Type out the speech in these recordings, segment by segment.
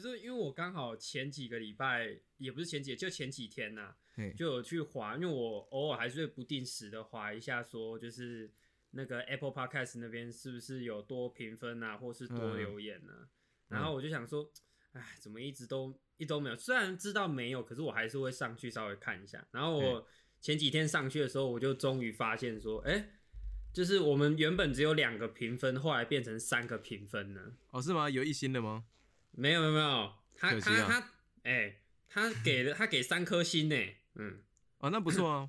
就是因为我刚好前几个礼拜，也不是前几，就前几天呐、嘿，就有去划，因为我偶尔还是会不定时的划一下，说就是那个 Apple Podcast 那边是不是有多评分啊，或是多嗯留言呢、然后我就想说，哎，怎么一直都一都没有？虽然知道没有，可是我还是会上去稍微看一下。然后我前几天上去的时候，我就终于发现说，哎、就是我们原本只有两个评分，后来变成三个评分呢。哦，是吗？有一星的吗？没有没有没有，他啊他他，哎、他给了他给三颗星呢，嗯。哦，那不错啊。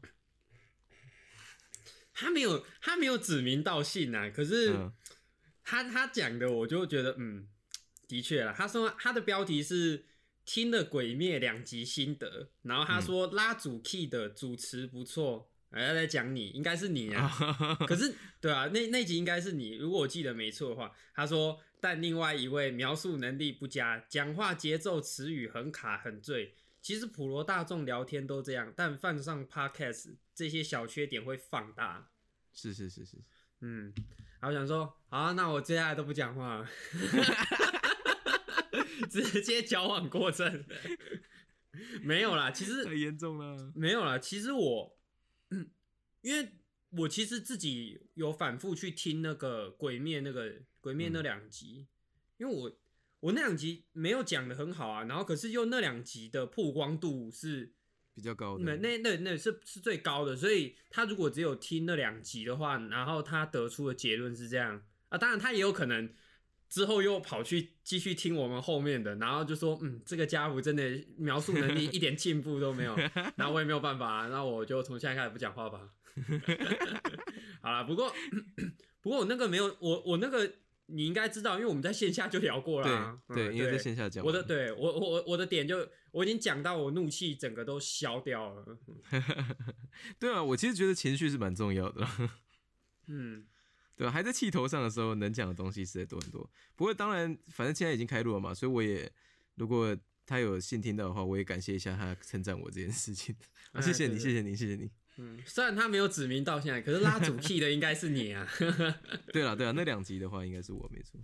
他没有，他没有指名道姓啊。可是嗯他、他讲的，我就觉得，嗯，的确啦。他说他的标题是听了《鬼灭》两集心得，然后他说拉主 key 的主持不错，哎、在讲你，应该是你啊。可是，对啊，那那集应该是你，如果我记得没错的话。他说，但另外一位描述能力不佳，讲话节奏词语很卡很醉。其实普罗大众聊天都这样，但放上 podcast 这些小缺点会放大。是是是是，嗯，然后想说，好啊、那我接下来都不讲话了，直接矫枉过正。没有啦，其实很严重了。没有啦，其实我，嗯因为我其实自己有反复去听那个《鬼灭》那个《鬼灭》那两集，因为我我那两集没有讲的很好啊，然后可是又那两集的曝光度是比较高那的，那那那是是最高的，所以他如果只有听那两集的话，然后他得出的结论是这样。啊，当然他也有可能之后又跑去继续听我们后面的，然后就说嗯，这个家伙真的描述能力 一点进步都没有，然后我也没有办法、那我就从现在开始不讲话吧。好了，不过 不过我那个没有，我我那个你应该知道，因为我们在线下就聊过了、啊，对对，嗯因为在线下讲我的对我我我我的点就我已经讲到我怒气整个都消掉了，对啊，我其实觉得情绪是蛮重要的，嗯，对啊吧？还在气头上的时候，能讲的东西实在多很多。不过当然，反正现在已经开录了嘛，所以我也如果他有幸听到的话，我也感谢一下他称赞我这件事情。啊，谢谢你，谢谢你，谢谢你。嗯，虽然他没有指名道姓，可是拉主 key 的应该是你啊。对了，对了，那两集的话应该是我没错。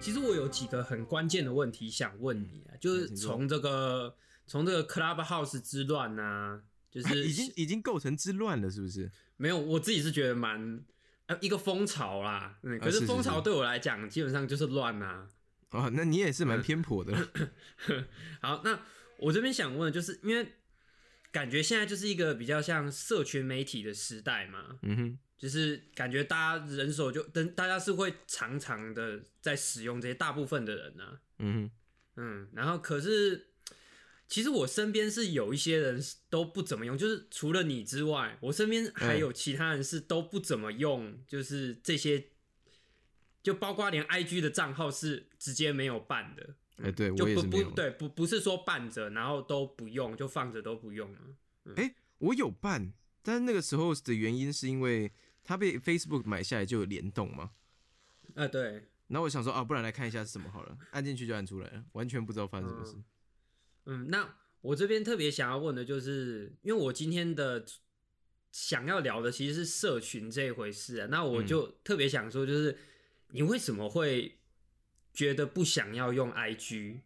其实我有几个很关键的问题想问你啊，就是从这个从这个 Clubhouse 之乱呐、就是已经已经构成之乱了，是不是？没有，我自己是觉得蛮呃一个风潮啦，嗯，可啊是风潮对我来讲基本上就是乱呐、哦，那你也是蛮偏颇的。好，那我这边想问的就是，因为感觉现在就是一个比较像社群媒体的时代嘛，嗯哼，就是感觉大家人手就等大家是会常常的在使用这些，大部分的人呢、嗯哼，嗯，然后可是其实我身边是有一些人是都不怎么用，就是除了你之外，我身边还有其他人是都不怎么用，就是这些，就包括连 IG 的账号是直接没有办的，哎、对就不我也是。不对，不不是说办着然后都不用，就放着都不用了。哎、我有办，但是那个时候的原因是因为它被 Facebook 买下来就有联动嘛。啊，对，然后我想说啊，不然来看一下是什么好了，按进去就按出来了，完全不知道发生什么事。嗯，那我这边特别想要问的就是，因为我今天的想要聊的其实是社群这一回事啊，那我就特别想说，就是你为什么会觉得不想要用 IG？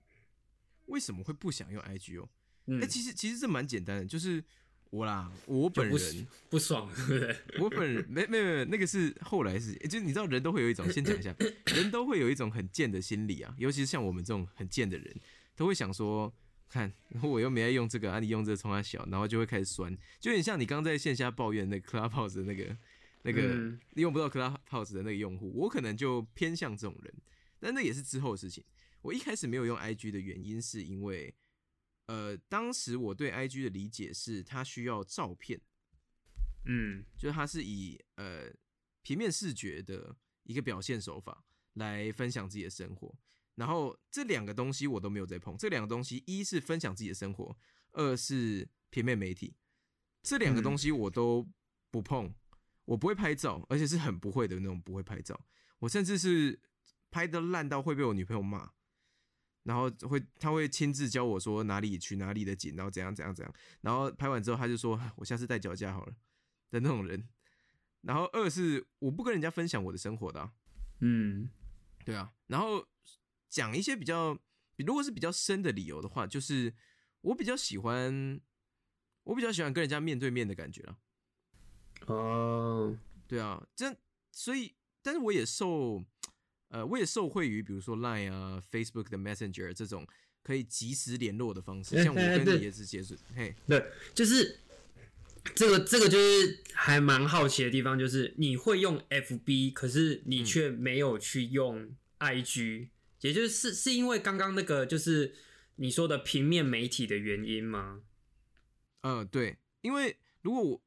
为什么会不想用 IG 哦？嗯哎、，其实其实这蛮简单的，就是我啦，我本人，不爽，对不对？我本人没没没没，那个是后来是，就是你知道人都会有一种，先讲一下，人都会有一种很贱的心理啊，尤其是像我们这种很贱的人，都会想说，看 我又没爱用这个啊，你用这个冲它小，然后就会开始酸，就有点像你刚在线下抱怨那 Clubhouse 的那个那个、嗯用不到 Clubhouse 的那个用户，我可能就偏向这种人，但那也是之后的事情。我一开始没有用 IG 的原因是因为，呃，当时我对 IG 的理解是它需要照片。嗯就是它是以呃平面视觉的一个表现手法来分享自己的生活。然后这两个东西我都没有在碰。这两个东西，一是分享自己的生活，二是平面媒体。这两个东西我都不碰，我不会拍照，而且是很不会的那种不会拍照。我甚至是拍的烂到会被我女朋友骂。然后会她会亲自教我说哪里取哪里的景，然后怎样怎样怎样，然后拍完之后她就说我下次带脚架好了的那种人。然后二是我不跟人家分享我的生活的、啊，嗯对啊，然后讲一些比较，如果是比较深的理由的话，就是我比较喜欢，我比较喜欢跟人家面对面的感觉啊。哦，对啊，这所以，但是我也受，呃，我也受惠于比如说 Line 啊、Facebook 的 Messenger 这种可以及时联络的方式，哎 像我跟你也是接触，嘿，对，就是这个这个就是还蛮好奇的地方，就是你会用 FB，可是你却没有去用 IG，、也就是是是因为刚刚那个就是你说的平面媒体的原因吗？嗯，对，因为如果我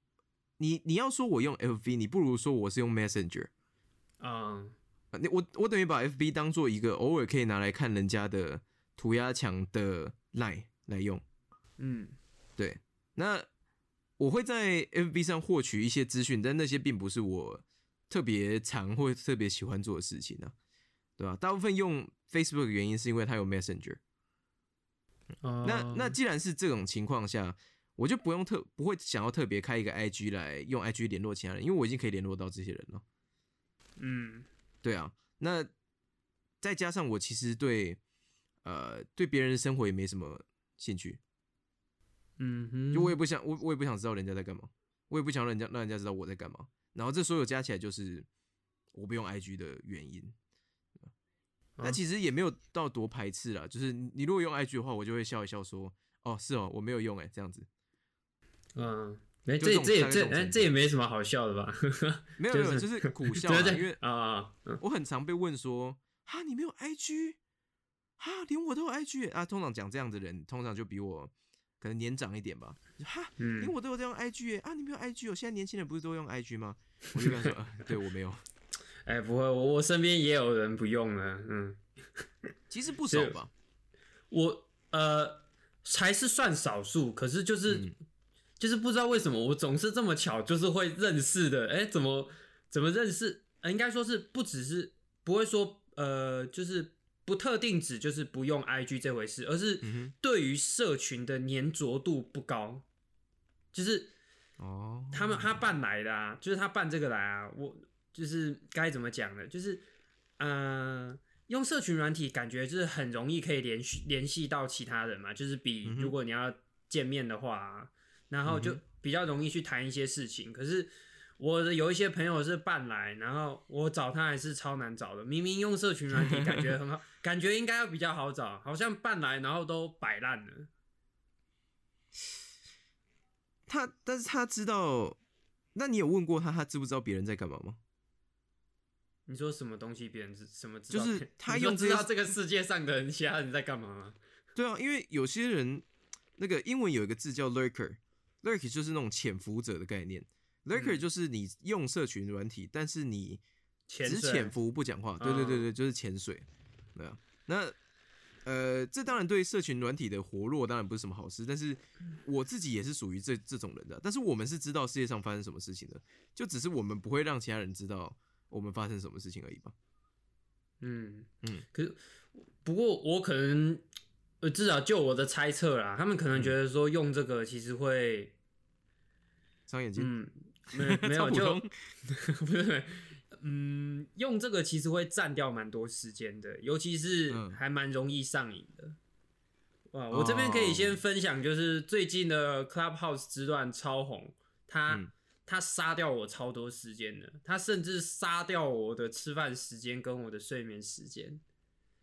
你你要说我用 FB，你不如说我是用 Messenger。啊、啊你我我等于把 FB 当做一个偶尔可以拿来看人家的涂鸦墙的 line 来用。嗯对，那我会在 FB 上获取一些资讯，但那些并不是我特别常或特别喜欢做的事情呢、对吧？大部分用 Facebook 的原因是因为它有 Messenger。哦那那既然是这种情况下，我就不用特不会想要特别开一个 IG 来用 IG 联络其他人，因为我已经可以联络到这些人了。嗯对啊，那再加上我其实对呃对别人的生活也没什么兴趣，嗯哼，就我也不想我我也不想知道人家在干嘛，我也不想让人家让人家知道我在干嘛。然后这所有加起来就是我不用 IG 的原因。啊但其实也没有到多排斥啦，就是你你如果用 IG 的话，我就会笑一笑说，哦是哦，我没有用哎、这样子。嗯，没就这种这这也这也没什么好笑的吧？没有 没有，就是苦笑，对对因为啊，嗯我很常被问说，哈，你没有 IG，哈，连我都有 IG 啊。通常讲这样的人，通常就比我可能年长一点吧。哈，连嗯，我都有在用 IG 耶啊，你没有 IG 哦？现在年轻人不是都用 IG 吗？我就跟他说，呃对我没有，哎不会，我我身边也有人不用了，嗯。其实不少吧。我呃还是算少数，可是就是、嗯就是不知道为什么我总是这么巧，就是会认识的。哎、怎么怎么认识？呃应该说是不只是不会说呃，就是不特定指就是不用 IG 这回事，而是嗯对于社群的粘着度不高，就是，哦，他们他办来的啊，就是他办这个来啊，我就是该怎么讲呢？就是呃，用社群软体感觉就是很容易可以联系联系到其他人嘛，就是比如果你要见面的话啊、然后就比较容易去谈一些事情。可是我的有一些朋友是半来，然后我找他还是超难找的。明明用社群软体感觉很好，感觉应该要比较好找，好像半来然后都摆烂了。他，但是他知道，那你有问过他，他知不知道别人在干嘛吗？你说什么东西别人知什么知道？就是他用知道这个世界上的人其他人在干嘛吗？对啊，因为有些人那个英文有一个字叫 lurker，lurker 就是那种潜伏者的概念。lurker 嗯就是你用社群软体，但是你只潜伏不讲话。对对对嗯对，就是潜水。对啊，那呃，这当然对社群软体的活络当然不是什么好事，但是我自己也是属于这这种人的。但是我们是知道世界上发生什么事情的，就只是我们不会让其他人知道我们发生什么事情而已吧。嗯嗯，可是不过我可能呃，至少就我的猜测啦，他们可能嗯觉得说用这个其实会，伤眼睛，嗯，没 没有就 不是，嗯，用这个其实会占掉蛮多时间的，尤其是嗯。还蛮容易上瘾的。哇，我这边可以哦先分享，就是最近的 Clubhouse 之乱超红，它、嗯它杀掉我超多时间的，他甚至杀掉我的吃饭时间跟我的睡眠时间。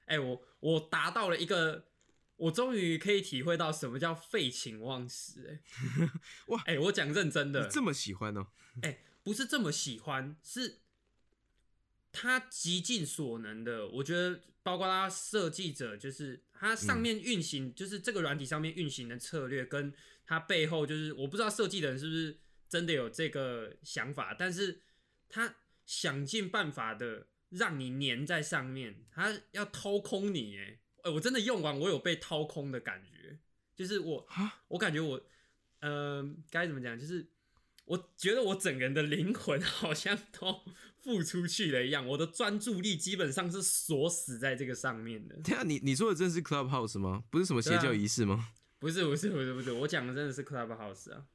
哎、我我达到了一个，我终于可以体会到什么叫废寝忘食、哎，哇哎、我讲认真的，这么喜欢哦？哎、不是这么喜欢，是他极尽所能的。我觉得，包括他设计者，就是他上面运行，就是这个软体上面运行的策略，跟他背后，就是我不知道设计的人是不是真的有这个想法，但是他想尽办法的让你粘在上面，他要掏空你。哎，哎，我真的用完，我有被掏空的感觉，就是我啊，我感觉我，呃，该怎么讲？就是我觉得我整个人的灵魂好像都付出去了一样，我的专注力基本上是锁死在这个上面的。对啊，你你说的真的是 Clubhouse 吗？不是什么邪教仪式吗？不是不是不是不是，我讲的真的是 Clubhouse 啊。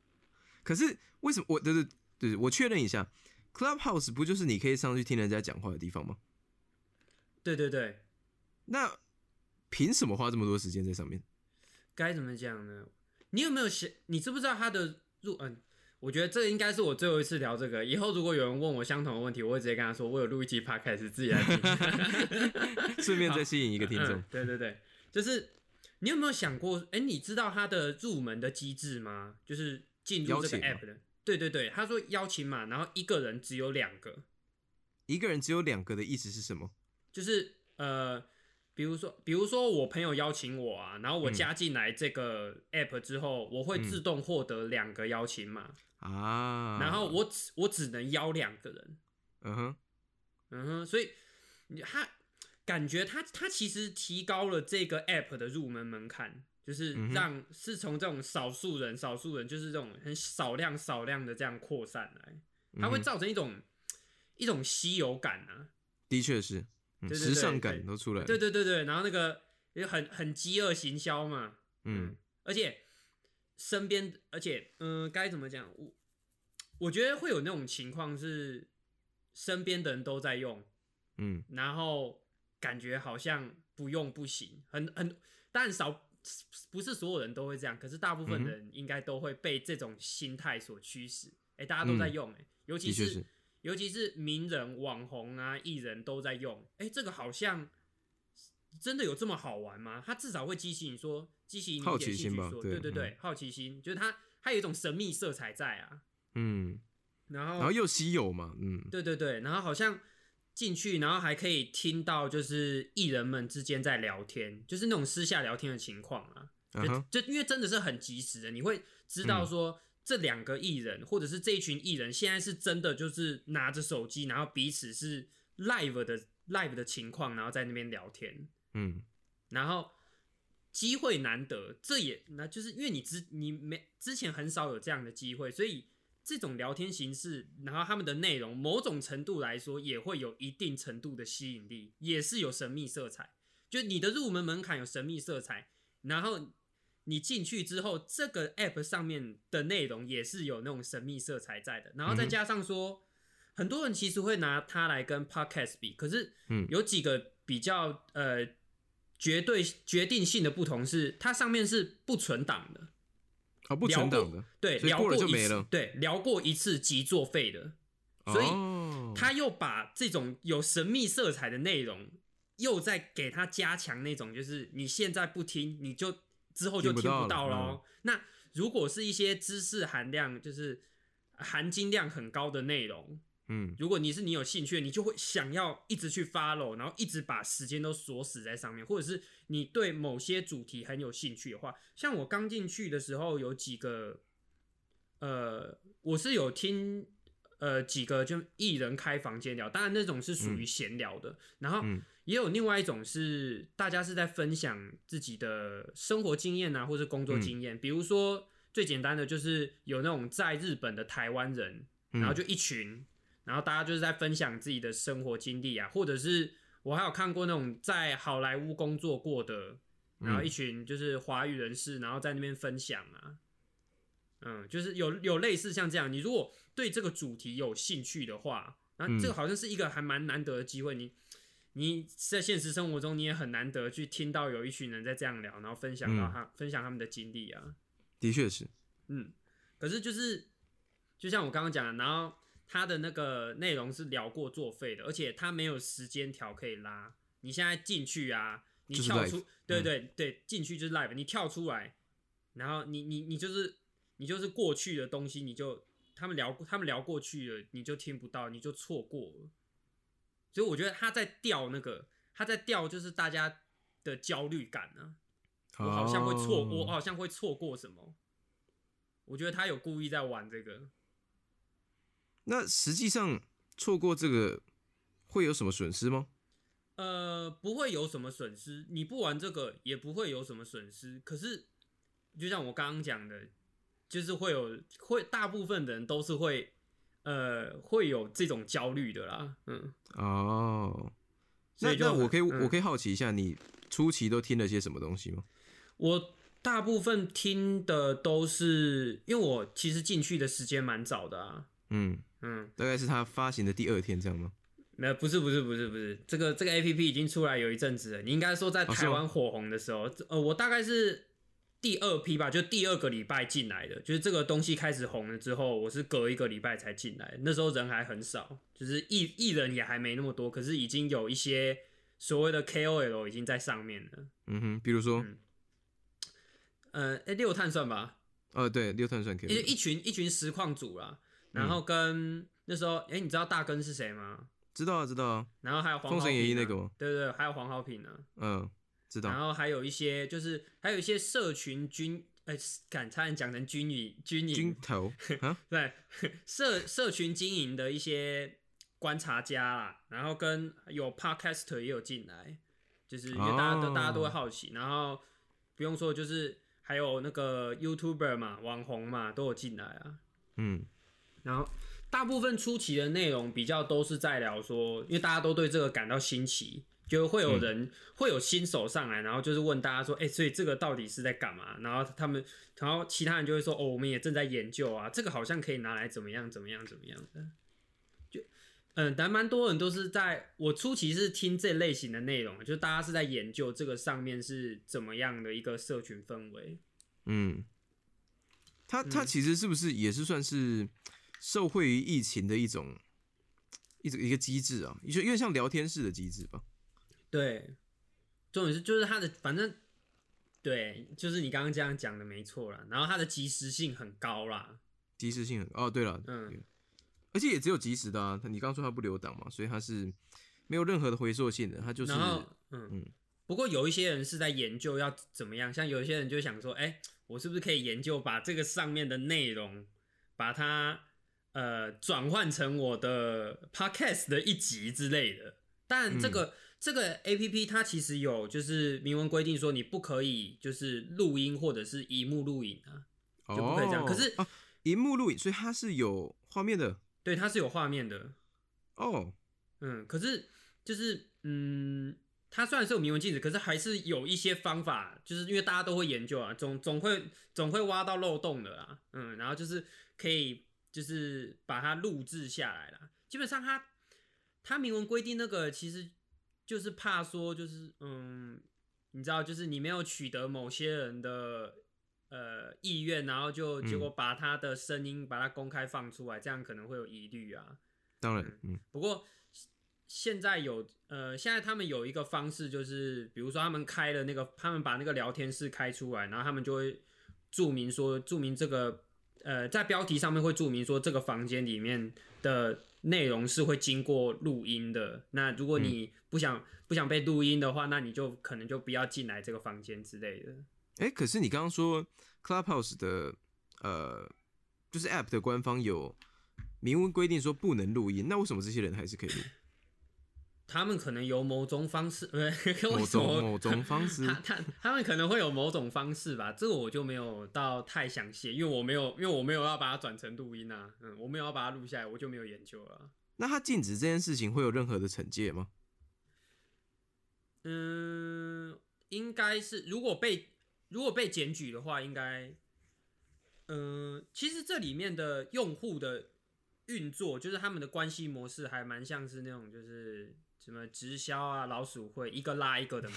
可是为什么我对对对，我确认一下，Clubhouse 不就是你可以上去听人家讲话的地方吗？对对对，那凭什么花这么多时间在上面？该怎么讲呢？你有没有想？你知不知道他的入？嗯，我觉得这应该是我最后一次聊这个。以后如果有人问我相同的问题，我会直接跟他说，我有录一期 podcast 自己来听，顺便再吸引一个听众。对对对，就是你有没有想过？哎，你知道它的入门的机制吗？就是进入这个 app 的。对对对，他说邀请码，然后一个人只有两个。一个人只有两个的意思是什么？就是呃，比如说，比如说我朋友邀请我啊，然后我加进来这个 app 之后，我会自动获得两个邀请码啊，然后我只我只能邀两个人，嗯哼，嗯哼，所以他感觉他他其实提高了这个 app 的入门门槛，就是让是从这种少数人少数人就是这种很少量少量的这样扩散来，它会造成一种一种稀有感啊，的确是。时尚感都出来了，对对对对，然后那个也很很饥饿行销嘛，嗯，而且身边，而且嗯，该怎么讲？我我觉得会有那种情况是身边的人都在用，嗯，然后感觉好像不用不行，很很，但少不是所有人都会这样，可是大部分人应该都会被这种心态所驱使，哎，大家都在用，哎，尤其是。尤其是名人、网红啊、艺人都在用，哎，这个好像真的有这么好玩吗？它至少会激起你说，激起你好奇心吧？对对对，好奇心，就是它它有一种神秘色彩在啊。嗯，然后然后又稀有嘛，嗯，对对对，然后好像进去，然后还可以听到就是艺人们之间在聊天，就是那种私下聊天的情况啊。就就因为真的是很及时的，你会知道说。这两个艺人，或者是这一群艺人，现在是真的就是拿着手机，然后彼此是 live 的 live 的情况，然后在那边聊天，嗯，然后机会难得，这也那就是因为你之你没之前很少有这样的机会，所以这种聊天形式，然后他们的内容某种程度来说也会有一定程度的吸引力，也是有神秘色彩，就你的入门门槛有神秘色彩，然后。你进去之后，这个 app 上面的内容也是有那种神秘色彩在的，然后再加上说，很多人其实会拿它来跟 podcast 比，可是，嗯，有几个比较呃绝对决定性的不同是，它上面是不存档的，啊，不存档的，对，聊过就没了，对，聊过一次即作废的，所以他又把这种有神秘色彩的内容，又在给他加强那种，就是你现在不听，你就。之后就听不到喽。那如果是一些知识含量，就是含金量很高的内容，嗯，如果你是你有兴趣，你就会想要一直去 follow，然后一直把时间都锁死在上面，或者是你对某些主题很有兴趣的话，像我刚进去的时候，有几个，呃，我是有听，呃，几个就艺人开房间聊，当然那种是属于闲聊的，然后。也有另外一种是，大家是在分享自己的生活经验啊，或是工作经验。比如说最简单的就是有那种在日本的台湾人，然后就一群，然后大家就是在分享自己的生活经历啊，或者是我还有看过那种在好莱坞工作过的，然后一群就是华语人士，然后在那边分享啊，嗯，就是有有类似像这样，你如果对这个主题有兴趣的话，那这个好像是一个还蛮难得的机会，你。你在现实生活中，你也很难得去听到有一群人在这样聊，然后分享到他分享他们的经历啊。的确是，嗯，可是就是就像我刚刚讲的，然后他的那个内容是聊过作废的，而且他没有时间条可以拉。你现在进去啊，你跳出，对对对，进去就是 live，你跳出来，然后你你你就是你就是过去的东西，你就他们聊他们聊过去了，你就听不到，你就错过了。所以我觉得他在调那个，他在调就是大家的焦虑感呢。我好像会错，我好像会错过什么。我觉得他有故意在玩这个。那实际上错过这个会有什么损失吗？呃，不会有什么损失。你不玩这个也不会有什么损失。可是就像我刚刚讲的，就是会有会大部分的人都是会呃会有这种焦虑的啦，嗯，哦，那所以就那我可以嗯我可以好奇一下，你初期都听了些什么东西吗？我大部分听的都是因为我其实进去的时间蛮早的啊，嗯，嗯，大概是他发行的第二天这样吗？没有，不是不是不是不是，这个这个 A P P 已经出来有一阵子了。你应该说在台湾火红的时候，呃，我大概是第二批吧，就第二个礼拜进来的，就是这个东西开始红了之后，我是隔一个礼拜才进来，那时候人还很少，就是艺艺人也还没那么多，可是已经有一些所谓的 K O L 已经在上面了。嗯哼，比如说，嗯呃，哎、六碳算吧，呃，对，六碳算可以。一一群一群实况组啦，然后跟、那时候，哎、你知道大根是谁吗？知道啊，知道啊，然后还有黄封神演义那个吗？对对对，还有黄浩平呢、嗯，知道。然道。后还有一些就是还有一些社群军，哎、敢差点讲成军营军营军 头？啊，对社社群经营的一些观察家啦，然后跟有 podcaster 也有进来，就是因为大家都、哦。大家都会好奇，然后不用说就是还有那个 YouTuber 嘛，网红嘛都有进来啊，嗯，然后大部分初期的内容比较都是在聊说，因为大家都对这个感到新奇，就会有人、会有新手上来，然后就是问大家说，哎、所以这个到底是在干嘛？然后他们，然后其他人就会说，哦，我们也正在研究啊，这个好像可以拿来怎么样怎么样怎么样的。就嗯，但蛮多人都是在我初期是听这类型的内容，就是大家是在研究这个上面是怎么样的一个社群氛围。嗯，他他嗯其实是不是也是算是受惠于疫情的一种一种一个机制啊？就因为像聊天室的机制吧？对，重点是就是它的反正对，就是你刚刚这样讲的没错啦。然后它的及时性很高啦，及时性很哦，对了，嗯而且也只有及时的啊。你刚刚说它不留档嘛，所以它是没有任何的回溯性的，它就是嗯嗯不过有一些人是在研究要怎么样，像有一些人就想说，哎、我是不是可以研究把这个上面的内容把它呃转换成我的 podcast 的一集之类的。但这个、这个 A P P 它其实有就是明文规定说你不可以就是录音或者是荧幕录影啊，就不可以这样哦可是啊，荧幕录影，所以它是有画面的对，它是有画面的。哦。嗯，可是就是嗯，它虽然是有明文禁止，可是还是有一些方法，就是因为大家都会研究啊，总总会总会挖到漏洞的啦。嗯，然后就是可以就是把它录制下来啦。基本上他他明文规定那个其实就是怕说就是嗯，你知道，就是你没有取得某些人的。呃，意愿，然后就结果把他的声音把它公开放出来，这样可能会有疑虑啊。当然，嗯不过现在有呃，现在他们有一个方式，就是比如说他们开了那个，他们把那个聊天室开出来，然后他们就会注明说，注明这个呃，在标题上面会注明说这个房间里面的内容是会经过录音的。那如果你不想、不想被录音的话，那你就可能就不要进来这个房间之类的。哎、可是你刚刚说 Clubhouse 的呃，就是 App 的官方有明文规定说不能录音，那为什么这些人还是可以录？他们可能有某种方式，呃，某为什么种某种方式他他他们可能会有某种方式吧，这个我就没有到太详细，因为我没有因为我没有要把它转成录音啊，嗯，我没有要把它录下来，我就没有研究了。那他禁止这件事情会有任何的惩戒吗？嗯，应该是如果被如果被检举的话，应该，嗯，其实这里面的用户的运作，就是他们的关系模式还蛮像是那种就是。什么直销啊，老鼠会一个拉一个的嘛，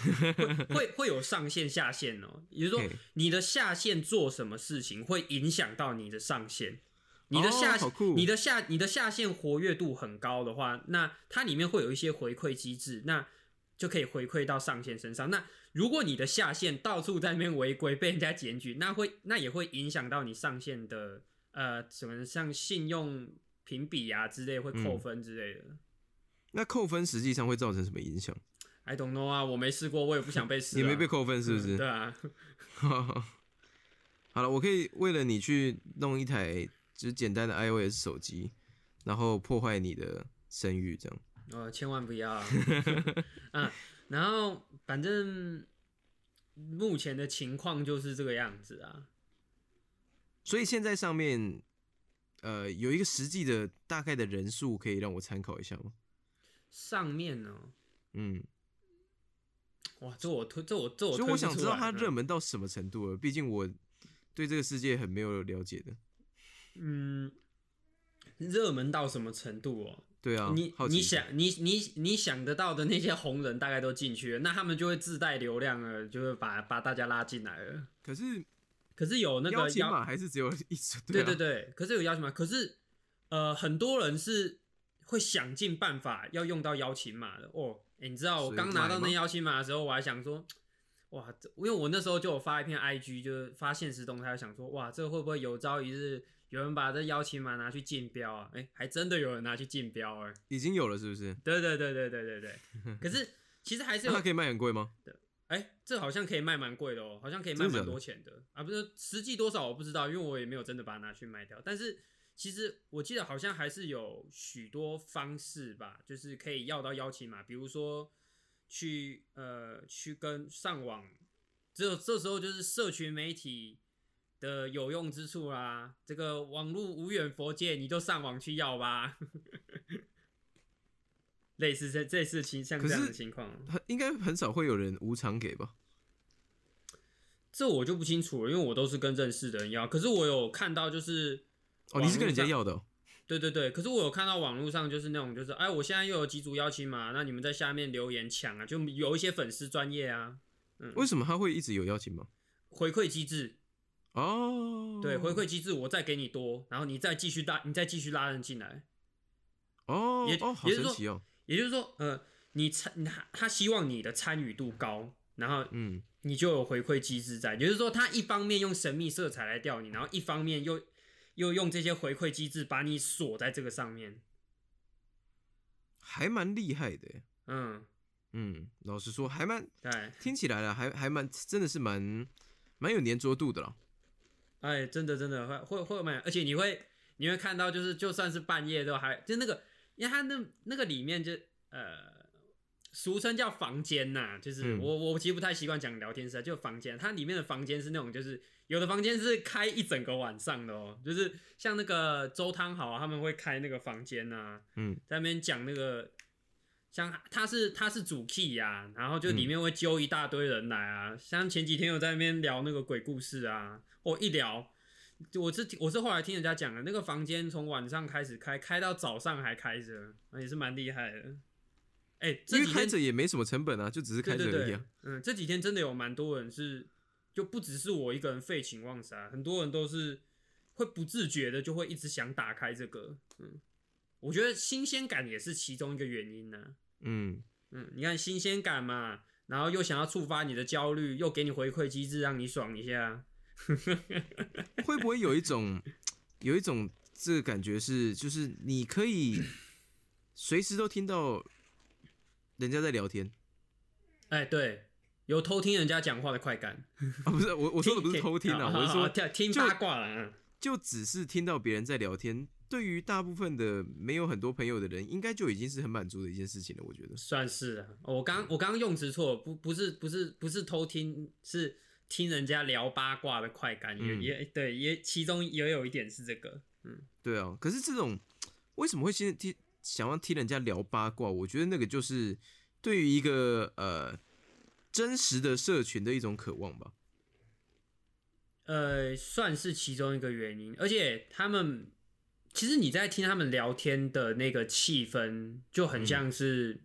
会会会有上线下线哦。也就是说，你的下线做什么事情会影响到你的上线。你的下、哦你的下你的下线活跃度很高的话，那它里面会有一些回馈机制，那就可以回馈到上线身上。那如果你的下线到处在那边违规，被人家检举，那会那也会影响到你上线的呃什么像信用评比啊之类会扣分之类的。那扣分实际上会造成什么影响？I don't know 啊，我没试过，我也不想被试、啊。你没被扣分是不是？嗯对啊，好了，我可以为了你去弄一台就是简单的 iOS 手机，然后破坏你的声誉，这样。哦，千万不要啊！啊 然后反正目前的情况就是这个样子啊。所以现在上面呃有一个实际的大概的人数可以让我参考一下吗？上面呢、嗯，哇，这我推，这我这我所以推我想知道它热门到什么程度了，毕竟我对这个世界很没有了解的。嗯，热门到什么程度哦？对啊，你你想你你你想得到的那些红人大概都进去了，那他们就会自带流量了，就会把把大家拉进来了。可是可是有那个邀请码还是只有一组，对啊对对，可是有邀请码，可是呃，很多人是会想尽办法要用到邀请码的哦。诶你知道我刚拿到那邀请码的时候，我还想说，哇，这因为我那时候就有发一篇 IG，就是发现实动态，想说，哇，这个会不会有朝一日有人把这邀请码拿去竞标啊？哎、还真的有人拿去竞标哎、已经有了，是不是？对对对对对对对。可是其实还是有它可以卖很贵吗？对哎、这好像可以卖蛮贵的哦，好像可以卖蛮多钱的啊，不是实际多少我不知道，因为我也没有真的把它拿去卖掉。但是其实我记得好像还是有许多方式吧，就是可以要到邀请码，比如说去呃去跟上网，只有这时候就是社群媒体的有用之处啦。这个网络无远佛界，你就上网去要吧。类似这这次情像这样的情况，很应该很少会有人无偿给吧？这我就不清楚了，因为我都是跟认识的人要。可是我有看到，就是哦，你是跟人家要的、哦，对对对。可是我有看到网络上就是那种，就是哎，我现在又有几组邀请码，那你们在下面留言抢啊，就有一些粉丝专业啊，嗯为什么他会一直有邀请吗？回馈机制，哦，对，回馈机制，我再给你多，然后你再继续拉，你再继续拉人进来。也哦哦，好也就是说神奇哦，也就是说，呃，你参他他希望你的参与度高，然后嗯，你就有回馈机制在，也就是说，他一方面用神秘色彩来钓你，然后一方面又又用这些回馈机制把你锁在这个上面。还蛮厉害的，嗯，嗯，老实说还蛮对，听起来了，还还蛮真的是蛮蛮有粘着度的了。哎，真的真的会会会蛮，而且你会你会看到，就是就算是半夜都还就那个，因为它那那个里面就呃。俗称叫房间呐、就是嗯我我其实不太习惯讲聊天室啊，就房间。它里面的房间是那种，就是有的房间是开一整个晚上的哦，就是像那个周汤豪、啊、他们会开那个房间呐、嗯，在那边讲那个，像他是他是主 key 呀、然后就里面会揪一大堆人来啊，像前几天有在那边聊那个鬼故事啊，我一聊，我是我是后来听人家讲的，那个房间从晚上开始开，开到早上还开着，也是蛮厉害的。哎、这因为开着也没什么成本啊，就只是开着而已啊。，嗯，这几天真的有蛮多人是，就不只是我一个人废寝忘食，很多人都是会不自觉的就会一直想打开这个，嗯，我觉得新鲜感也是其中一个原因呢、嗯，嗯，你看新鲜感嘛，然后又想要触发你的焦虑，又给你回馈机制让你爽一下，会不会有一种有一种这个感觉是，就是你可以随时都听到人家在聊天哎，对，有偷听人家讲话的快感。啊？不是我我说的不是偷听啊，我是说听听八卦了。嗯就只是听到别人在聊天，对于大部分的没有很多朋友的人，应该就已经是很满足的一件事情了。我觉得，算是啊，我刚我刚刚用词错了，不不是不是不是偷听，是听人家聊八卦的快感，也、嗯也对，也其中也有一点是这个，嗯，对啊。可是这种为什么会先听想要听人家聊八卦？我觉得那个就是对于一个呃真实的社群的一种渴望吧。呃，算是其中一个原因，而且他们其实你在听他们聊天的那个气氛，就很像是，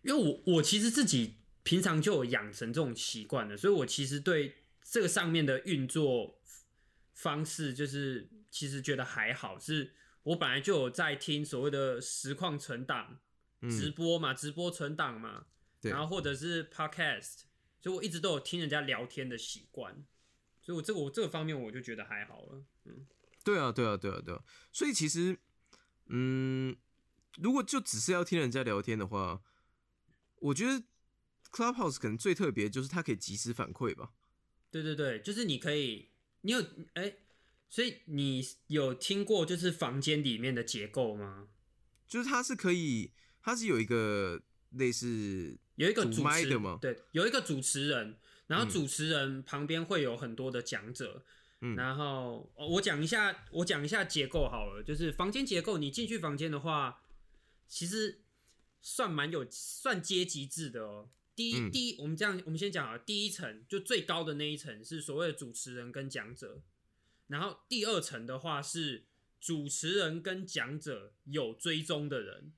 因为我我其实自己平常就有养成这种习惯的，所以我其实对这个上面的运作方式，就是其实觉得还好，是我本来就有在听所谓的实况存档直嗯，播嘛，直播存档嘛，对然后或者是 podcast，所以我一直都有听人家聊天的习惯，所以我这个我这个方面我就觉得还好了。嗯对啊，对啊，对啊，对啊。所以其实，嗯，如果就只是要听人家聊天的话，我觉得 Clubhouse 可能最特别就是它可以及时反馈吧。对对对，就是你可以，你有哎、所以你有听过就是房间里面的结构吗？就是它是可以，它是有一个类似有一个主持麦的吗对，有一个主持人，然后嗯主持人旁边会有很多的讲者，嗯然后哦我讲一下，我讲一下结构好了，就是房间结构，你进去房间的话，其实算蛮有算阶级制的哦。第一，嗯第一，我们这样，我们先讲啊，第一层就最高的那一层是所谓的主持人跟讲者，然后第二层的话是主持人跟讲者有追踪的人，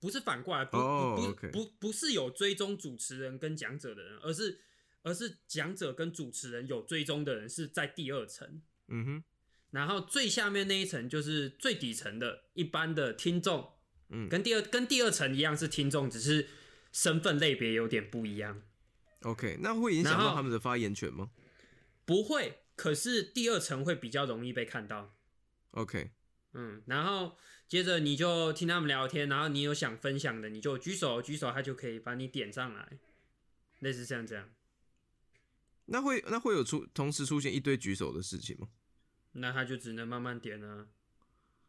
不是反过来，不哦不不不是有追踪主持人跟讲者的人，而是而是讲者跟主持人有追踪的人是在第二层，嗯哼，然后最下面那一层就是最底层的一般的听众，嗯跟第二跟第二层一样是听众，只是身份类别有点不一样。OK，那会影响到他们的发言权吗？不会，可是第二层会比较容易被看到。？OK，嗯，然后接着你就听他们聊天，然后你有想分享的，你就举手，举手他就可以把你点上来，类似像这样。那会那会有出同时出现一堆举手的事情吗？那他就只能慢慢点啊，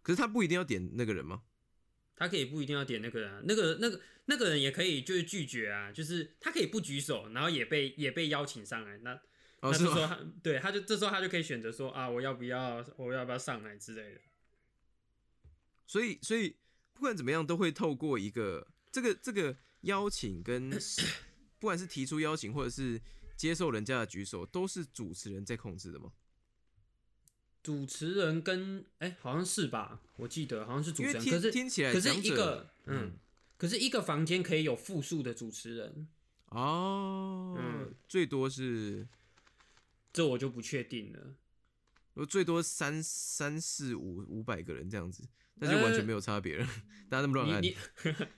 可是他不一定要点那个人吗？他可以不一定要点那个人、啊，那个那个那个人也可以就是拒绝啊，就是他可以不举手，然后也被也被邀请上来，那哦，那是吗？这时候他对他就这时候他就可以选择说啊，我要不要我要不要上来之类的。所以所以不管怎么样，都会透过一个这个这个邀请跟不管是提出邀请或者是接受人家的举手，都是主持人在控制的吗？主持人跟哎、好像是吧，我记得好像是主持人，可是听听起来可是一个嗯嗯，可是一个房间可以有复数的主持人，哦，嗯最多是这我就不确定了。我最多三三四五五百个人这样子，那就完全没有差别了，大家那么乱你你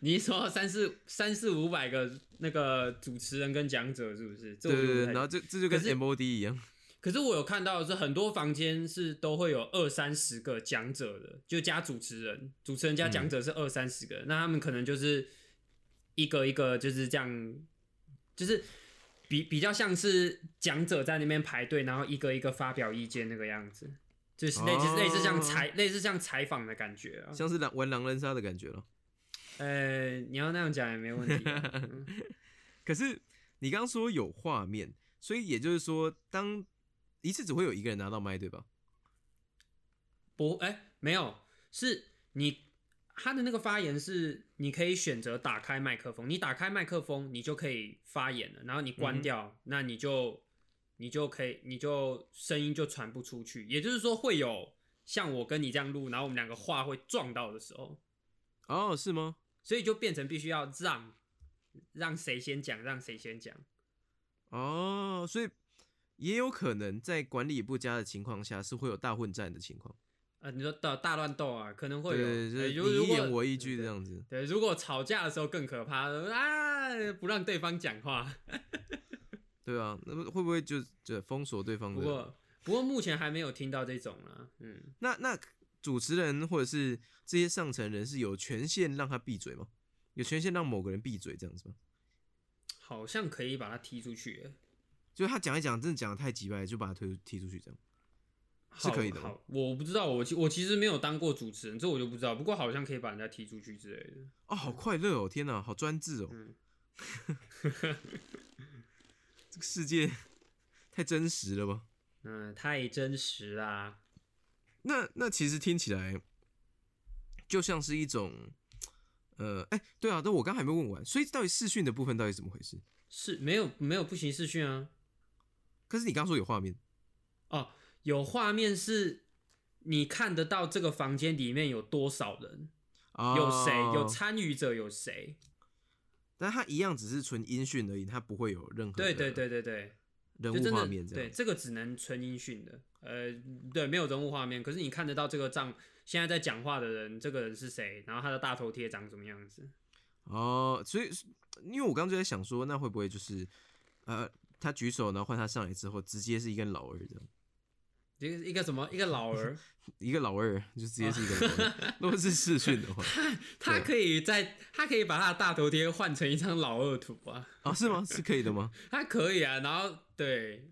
你说三四三四五百个那个主持人跟讲者是不是？这对对对，然后这这就跟是 MOD 一样。可是我有看到的是很多房间是都会有二三十个讲者的，就加主持人，主持人加讲者是二三十个人，那他们可能就是一个一个就是这样，就是比比较像是讲者在那边排队，然后一个一个发表意见那个样子，就是类似、哦类似像采类似像采访的感觉啊。像是狼玩狼人杀的感觉了。呃，你要那样讲也没问题啊、嗯 可是你刚刚说有画面，所以也就是说，当一次只会有一个人拿到麦，对吧？不，哎、没有，是你他的那个发言是你可以选择打开麦克风，你打开麦克风，你就可以发言了，然后你嗯关掉，那你就你就可以，你就声音就传不出去，也就是说会有像我跟你这样录，然后我们两个话会撞到的时候，哦，是吗？所以就变成必须要让让谁先讲，让谁先讲。哦，所以也有可能在管理不佳的情况下，是会有大混战的情况。呃，你说大大乱斗啊，可能会有，对，就呃是你一言我一句这样子。对，如果吵架的时候更可怕啊，不让对方讲话。对啊，那么会不会就就封锁对方的？不过不过目前还没有听到这种啊，嗯，那那主持人或者是这些上层人是有权限让他闭嘴吗？有权限让某个人闭嘴这样子吗？好像可以把他踢出去，就是他讲一讲，真的讲的太急掰，就把他推踢出去这样。是可以的好，我不知道，我其我其实没有当过主持人，这我就不知道。不过好像可以把人家踢出去之类的。哦，好快乐哦！天哪，好专制哦！嗯这个世界太真实了吧？嗯，太真实啦。那那其实听起来就像是一种，呃，哎、对啊，但我刚还没问完，所以到底视讯的部分到底怎么回事？是没有没有不行视讯啊。可是你刚说有画面，哦，有画面是你看得到这个房间里面有多少人，哦有谁，有参与者有谁。但它一样只是纯音讯而已，它不会有任何对对对对对。人物画面这样。对，这个只能纯音讯的，呃，对，没有人物画面。可是你看得到这个账现在在讲话的人，这个人是谁，然后他的大头贴长什么样子？哦，所以因为我刚刚就在想说，那会不会就是呃，他举手，然后换他上来之后，直接是一个老二这样，一个一个什么一个老 儿，一个老二就直接是一个老二。如果是视讯的话，他可以在他可以把他的大头贴换成一张老二图啊，啊，是吗？是可以的吗？他可以啊。然后对，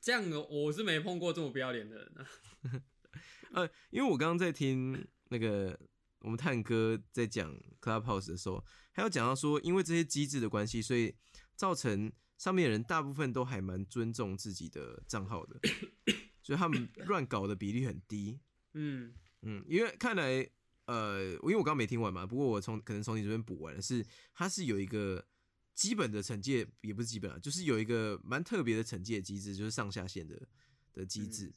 这样的我是没碰过这么不要脸的人啊。呃，因为我刚刚在听那个我们探哥在讲 Clubhouse 的时候，还有讲到说，因为这些机制的关系，所以造成上面的人大部分都还蛮尊重自己的账号的，所以他们乱搞的比例很低。嗯嗯，因为看来，呃，因为我刚刚没听完嘛，不过我从可能从你这边补完了，是它是有一个基本的惩戒，也不是基本啊，就是有一个蛮特别的惩戒机制，就是上下限的的机制，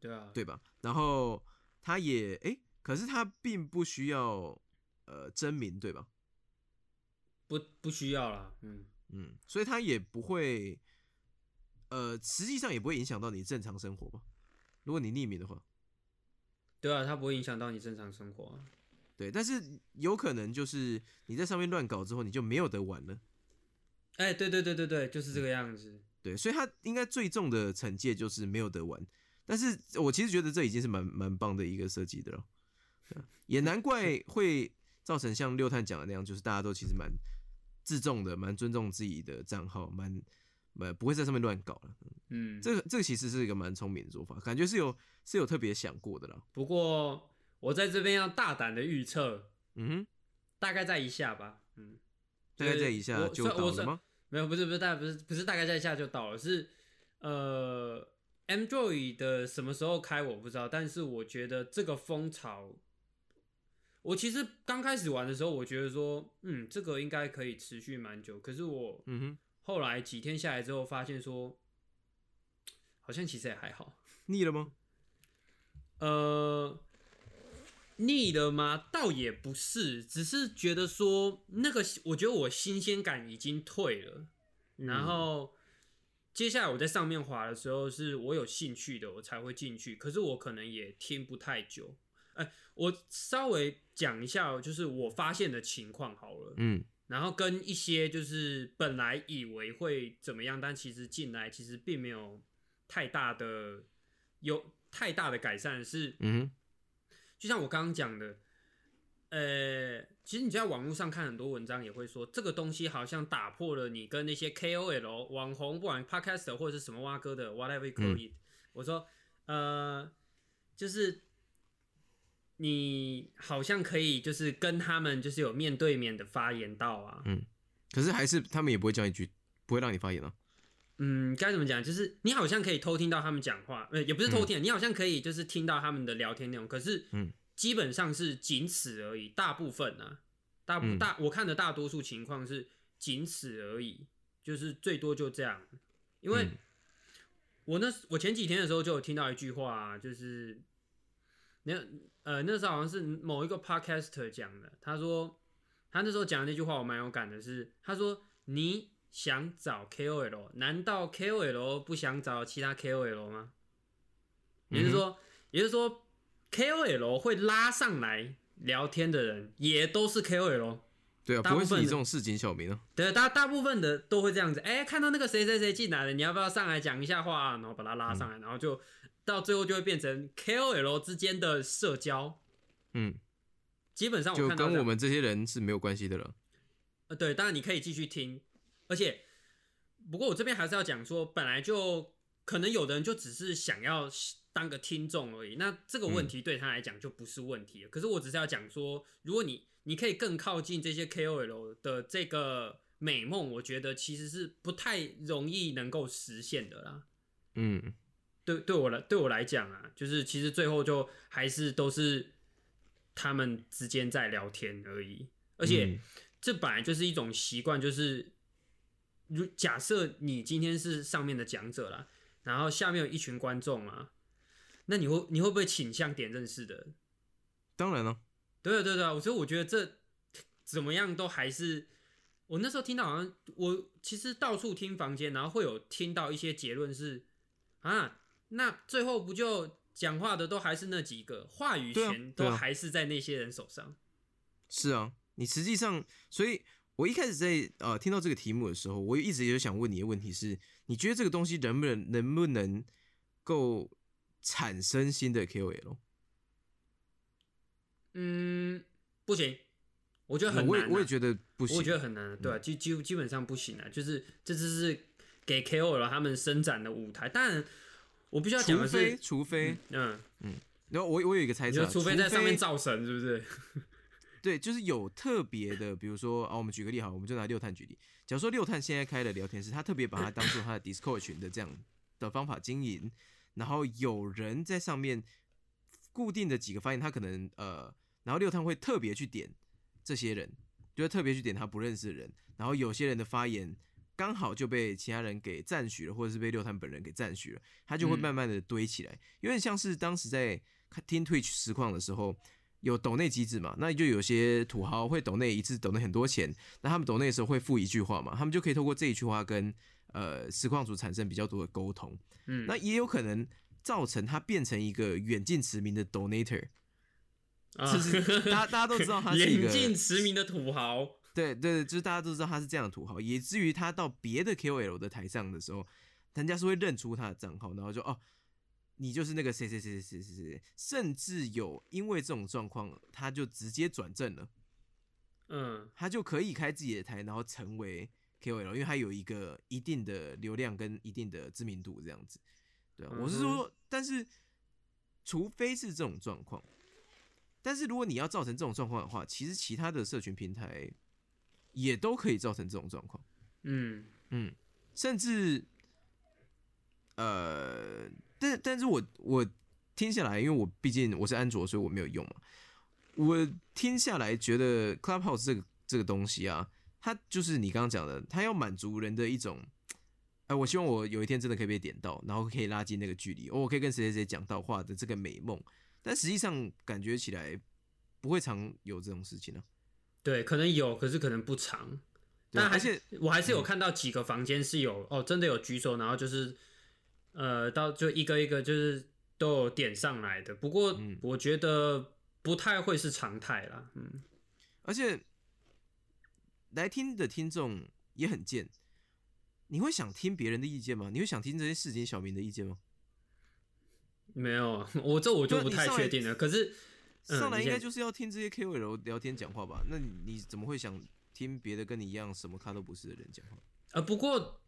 对啊，对吧？然后他也诶，可是他并不需要呃真名，对吧？不不需要啦，嗯嗯，所以他也不会，呃，实际上也不会影响到你正常生活吧？如果你匿名的话，对啊，它不会影响到你正常生活啊。对，但是有可能就是你在上面乱搞之后，你就没有得玩了。哎、对对对对对，就是这个样子。对，所以它应该最重的惩戒就是没有得玩。但是我其实觉得这已经是蛮蛮棒的一个设计的了，也难怪会造成像六探讲的那样，就是大家都其实蛮自重的，蛮尊重自己的账号，蛮蛮不会在上面乱搞了。嗯，这个这个其实是一个蛮聪明的做法，感觉是有是有特别想过的啦。不过我在这边要大胆的预测，嗯哼，大概在一下吧。嗯，大概在一下就到了吗？没有，不是不是，大不是不是大概在一下就到了，是呃，Android 的什么时候开我不知道，但是我觉得这个风潮，我其实刚开始玩的时候，我觉得说，嗯，这个应该可以持续蛮久，可是我嗯哼，后来几天下来之后，发现说，好像其实也还好。腻了吗？呃，腻了吗？倒也不是，只是觉得说那个，我觉得我新鲜感已经退了。然后接下来我在上面滑的时候，是我有兴趣的，我才会进去。可是我可能也听不太久。哎、我稍微讲一下，就是我发现的情况好了。嗯然后跟一些就是本来以为会怎么样，但其实进来其实并没有太大的有太大的改善。是，嗯，就像我刚刚讲的，呃，其实你在网络上看很多文章也会说，这个东西好像打破了你跟那些 KOL 网红，不管 Podcaster 或者是什么蛙哥的 whatever you call it，、我说，呃，就是你好像可以就是跟他们就是有面对面的发言到啊，嗯可是还是他们也不会叫你去，不会让你发言啊。嗯，该怎么讲？就是你好像可以偷听到他们讲话，呃，也不是偷听，你好像可以就是听到他们的聊天内容，可是，嗯，基本上是仅此而已。大部分啊，大部嗯大我看的大多数情况是仅此而已，就是最多就这样。因为嗯我那我前几天的时候就有听到一句话、啊，就是那呃那时候好像是某一个 podcaster 讲的，他说他那时候讲的那句话我蛮有感的是，他说你想找 KOL，难道 KOL 不想找其他 KOL 吗？也就是说，也就是说，KOL 会拉上来聊天的人，也都是 KOL。对啊，不会是你大部分的这种市井小民啊。对，大大部分的都会这样子。哎、看到那个谁谁谁进来了，你要不要上来讲一下话、啊？然后把他拉上来，然后就到最后就会变成 KOL 之间的社交。嗯，基本上我就跟我们这些人是没有关系的了。呃，对，当然你可以继续听，而且不过我这边还是要讲说，本来就可能有的人就只是想要当个听众而已，那这个问题对他来讲就不是问题了。可是我只是要讲说，如果你你可以更靠近这些 KOL 的这个美梦，我觉得其实是不太容易能够实现的啦。嗯，对对我来对我来讲啊，就是其实最后就还是都是他们之间在聊天而已，而且。嗯这本来就是一种习惯，就是如假设你今天是上面的讲者啦，然后下面有一群观众啊，那你会你会不会倾向点认识的？当然了，对啊对对啊，所以我觉得这怎么样都还是，我那时候听到好像我其实到处听房间，然后会有听到一些结论是啊，那最后不就讲话的都还是那几个，话语权都还是在那些人手上。是啊，你实际上，所以我一开始在呃听到这个题目的时候，我一直有想问你的问题是：你觉得这个东西能不能能不能够产生新的 KOL？嗯，不行，我觉得很难、啊。我也我也觉得不行。我觉得很难，对啊，基基基本上不行啊，就是这只是给 KOL 他们伸展的舞台。当然，我必须要讲的除非是，除非，嗯嗯，然后我我有一个猜测啊，除非在上面造神，是不是？对，就是有特别的，比如说啊，我们举个例好，我们就拿六探举例。假如说六探现在开了聊天室，他特别把它当做他的 Discord 群的这样的方法经营，然后有人在上面固定的几个发言，他可能呃，然后六探会特别去点这些人，就会特别去点他不认识的人，然后有些人的发言刚好就被其他人给赞许了，或者是被六探本人给赞许了，他就会嗯慢慢的堆起来，有点像是当时在看听 Twitch 实况的时候。有抖内机制嘛？那就有些土豪会抖内一次抖内很多钱，那他们抖内的时候会附一句话嘛？他们就可以透过这一句话跟呃实况组产生比较多的沟通。嗯，那也有可能造成他变成一个远近驰名的 donator，啊就是大家大家都知道他是一个 远近驰名的土豪。对对对，就是大家都知道他是这样的土豪，以至于他到别的 KOL 的台上的时候，人家是会认出他的账号，然后就哦，你就是那个谁谁谁谁谁谁谁，甚至有因为这种状况，他就直接转正了，嗯他就可以开自己的台，然后成为 KOL，因为他有一个一定的流量跟一定的知名度这样子。对啊，我是嗯说，但是除非是这种状况，但是如果你要造成这种状况的话，其实其他的社群平台也都可以造成这种状况。嗯嗯，甚至呃，但但是我我听下来，因为我毕竟我是安卓，所以我没有用嘛。我听下来觉得 Clubhouse 这个这个东西啊，它就是你刚刚讲的，它要满足人的一种，哎、我希望我有一天真的可以被点到，然后可以拉近那个距离，哦，我可以跟谁谁谁讲到话的这个美梦。但实际上感觉起来不会常有这种事情啊。对，可能有，可是可能不长。但还对啊而且我还是有看到几个房间是有、哦，真的有举手，然后就是呃，到就一个一个就是都有点上来的。不过嗯我觉得不太会是常态啦。嗯，而且来听的听众也很贱，你会想听别人的意见吗？你会想听这些市井小民的意见吗？没有，我这我就不太确定了。可是嗯上来应该就是要听这些 KOL 聊天讲话吧？那你你怎么会想听别的跟你一样什么咖都不是的人讲话？呃，不过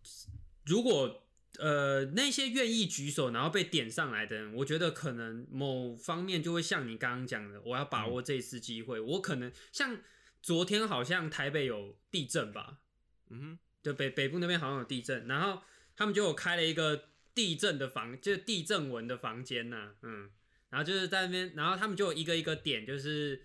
如果呃那些愿意举手然后被点上来的人，我觉得可能某方面就会像你刚刚讲的，我要把握这一次机会。我可能像昨天好像台北有地震吧，嗯就北北部那边好像有地震，然后他们就有开了一个地震的房，就是地震文的房间呐、嗯，然后就是在那边，然后他们就有一个一个点，就是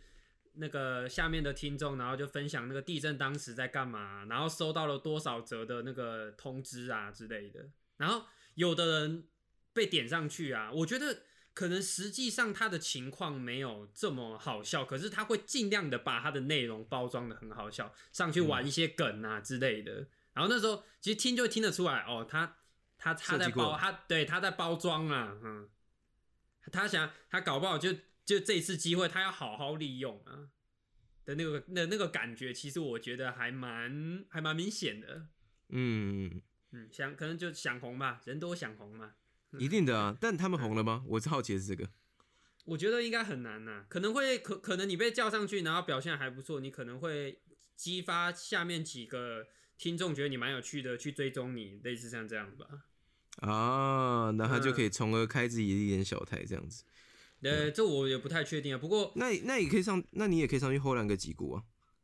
那个下面的听众，然后就分享那个地震当时在干嘛，然后收到了多少折的那个通知啊之类的，然后有的人被点上去啊，我觉得。可能实际上他的情况没有这么好笑，可是他会尽量的把他的内容包装的很好笑，上去玩一些梗啊之类的。然后那时候其实听就听得出来，哦，他他他在包，他对他在包装啊，嗯，他想他搞不好就就这一次机会，他要好好利用啊的那个那那个感觉，其实我觉得还蛮还蛮明显的。嗯，嗯，想可能就想红吧，人都想红嘛。一定的啊。但他们红了吗？我是好奇的是这个。我觉得应该很难呐、可能会可可能你被叫上去，然后表现还不错，你可能会激发下面几个听众觉得你蛮有趣的，去追踪你，类似像这样吧。啊，那他就嗯可以从而开自己的一点小台这样子。呃，这我也不太确定啊。不过那那也可以上，那你也可以上去吼两个几股啊。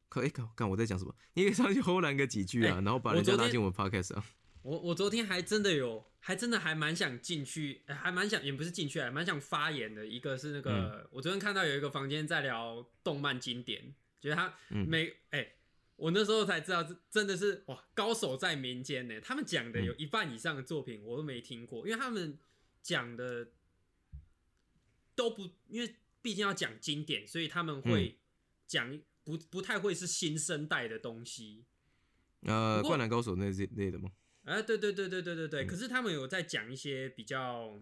可以，看看我在讲什么？你也可以上去吼两个几句啊，哎然后把人家拉进我们 podcast 啊。我我昨天还真的有，还真的还蛮想进去，呃还蛮想，也不是进去还，蛮想发言的。一个是那个，我昨天看到有一个房间在聊动漫经典，觉得他嗯每哎、我那时候才知道，这真的是哇，高手在民间呢。他们讲的有一半以上的作品我都没听过，因为他们讲的都不，因为毕竟要讲经典，所以他们会讲不不太会是新生代的东西。呃，灌篮高手那类类的吗？哎，对对对对对对对，可是他们有在讲一些比较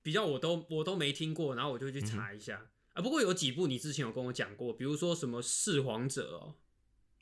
比较我都我都没听过，然后我就去查一下、啊。不过有几部你之前有跟我讲过，比如说什么《弑皇者》哦，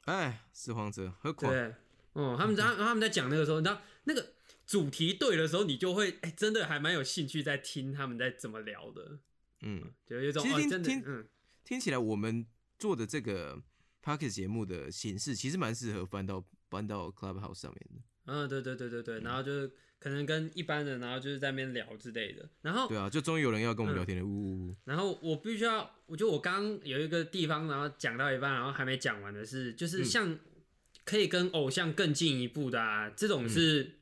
哎，四皇者何苦对，哦，他们在他们在讲那个时候，你知道那个主题对的时候，你就会 哎，真的还蛮有兴趣在听他们在怎么聊的，嗯，就有一种其实听听嗯，听起来我们做的这个 podcast 节目的形式，其实蛮适合搬到搬到 Clubhouse 上面的。嗯，对对对对对，然后就是可能跟一般人，然后就是在那边聊之类的，然后对啊，就终于有人要跟我们嗯聊天了，呜呜呜！然后我必须要，我觉得我刚刚有一个地方，然后讲到一半，然后还没讲完的是，就是嗯。像可以跟偶像更进一步的啊，这种是，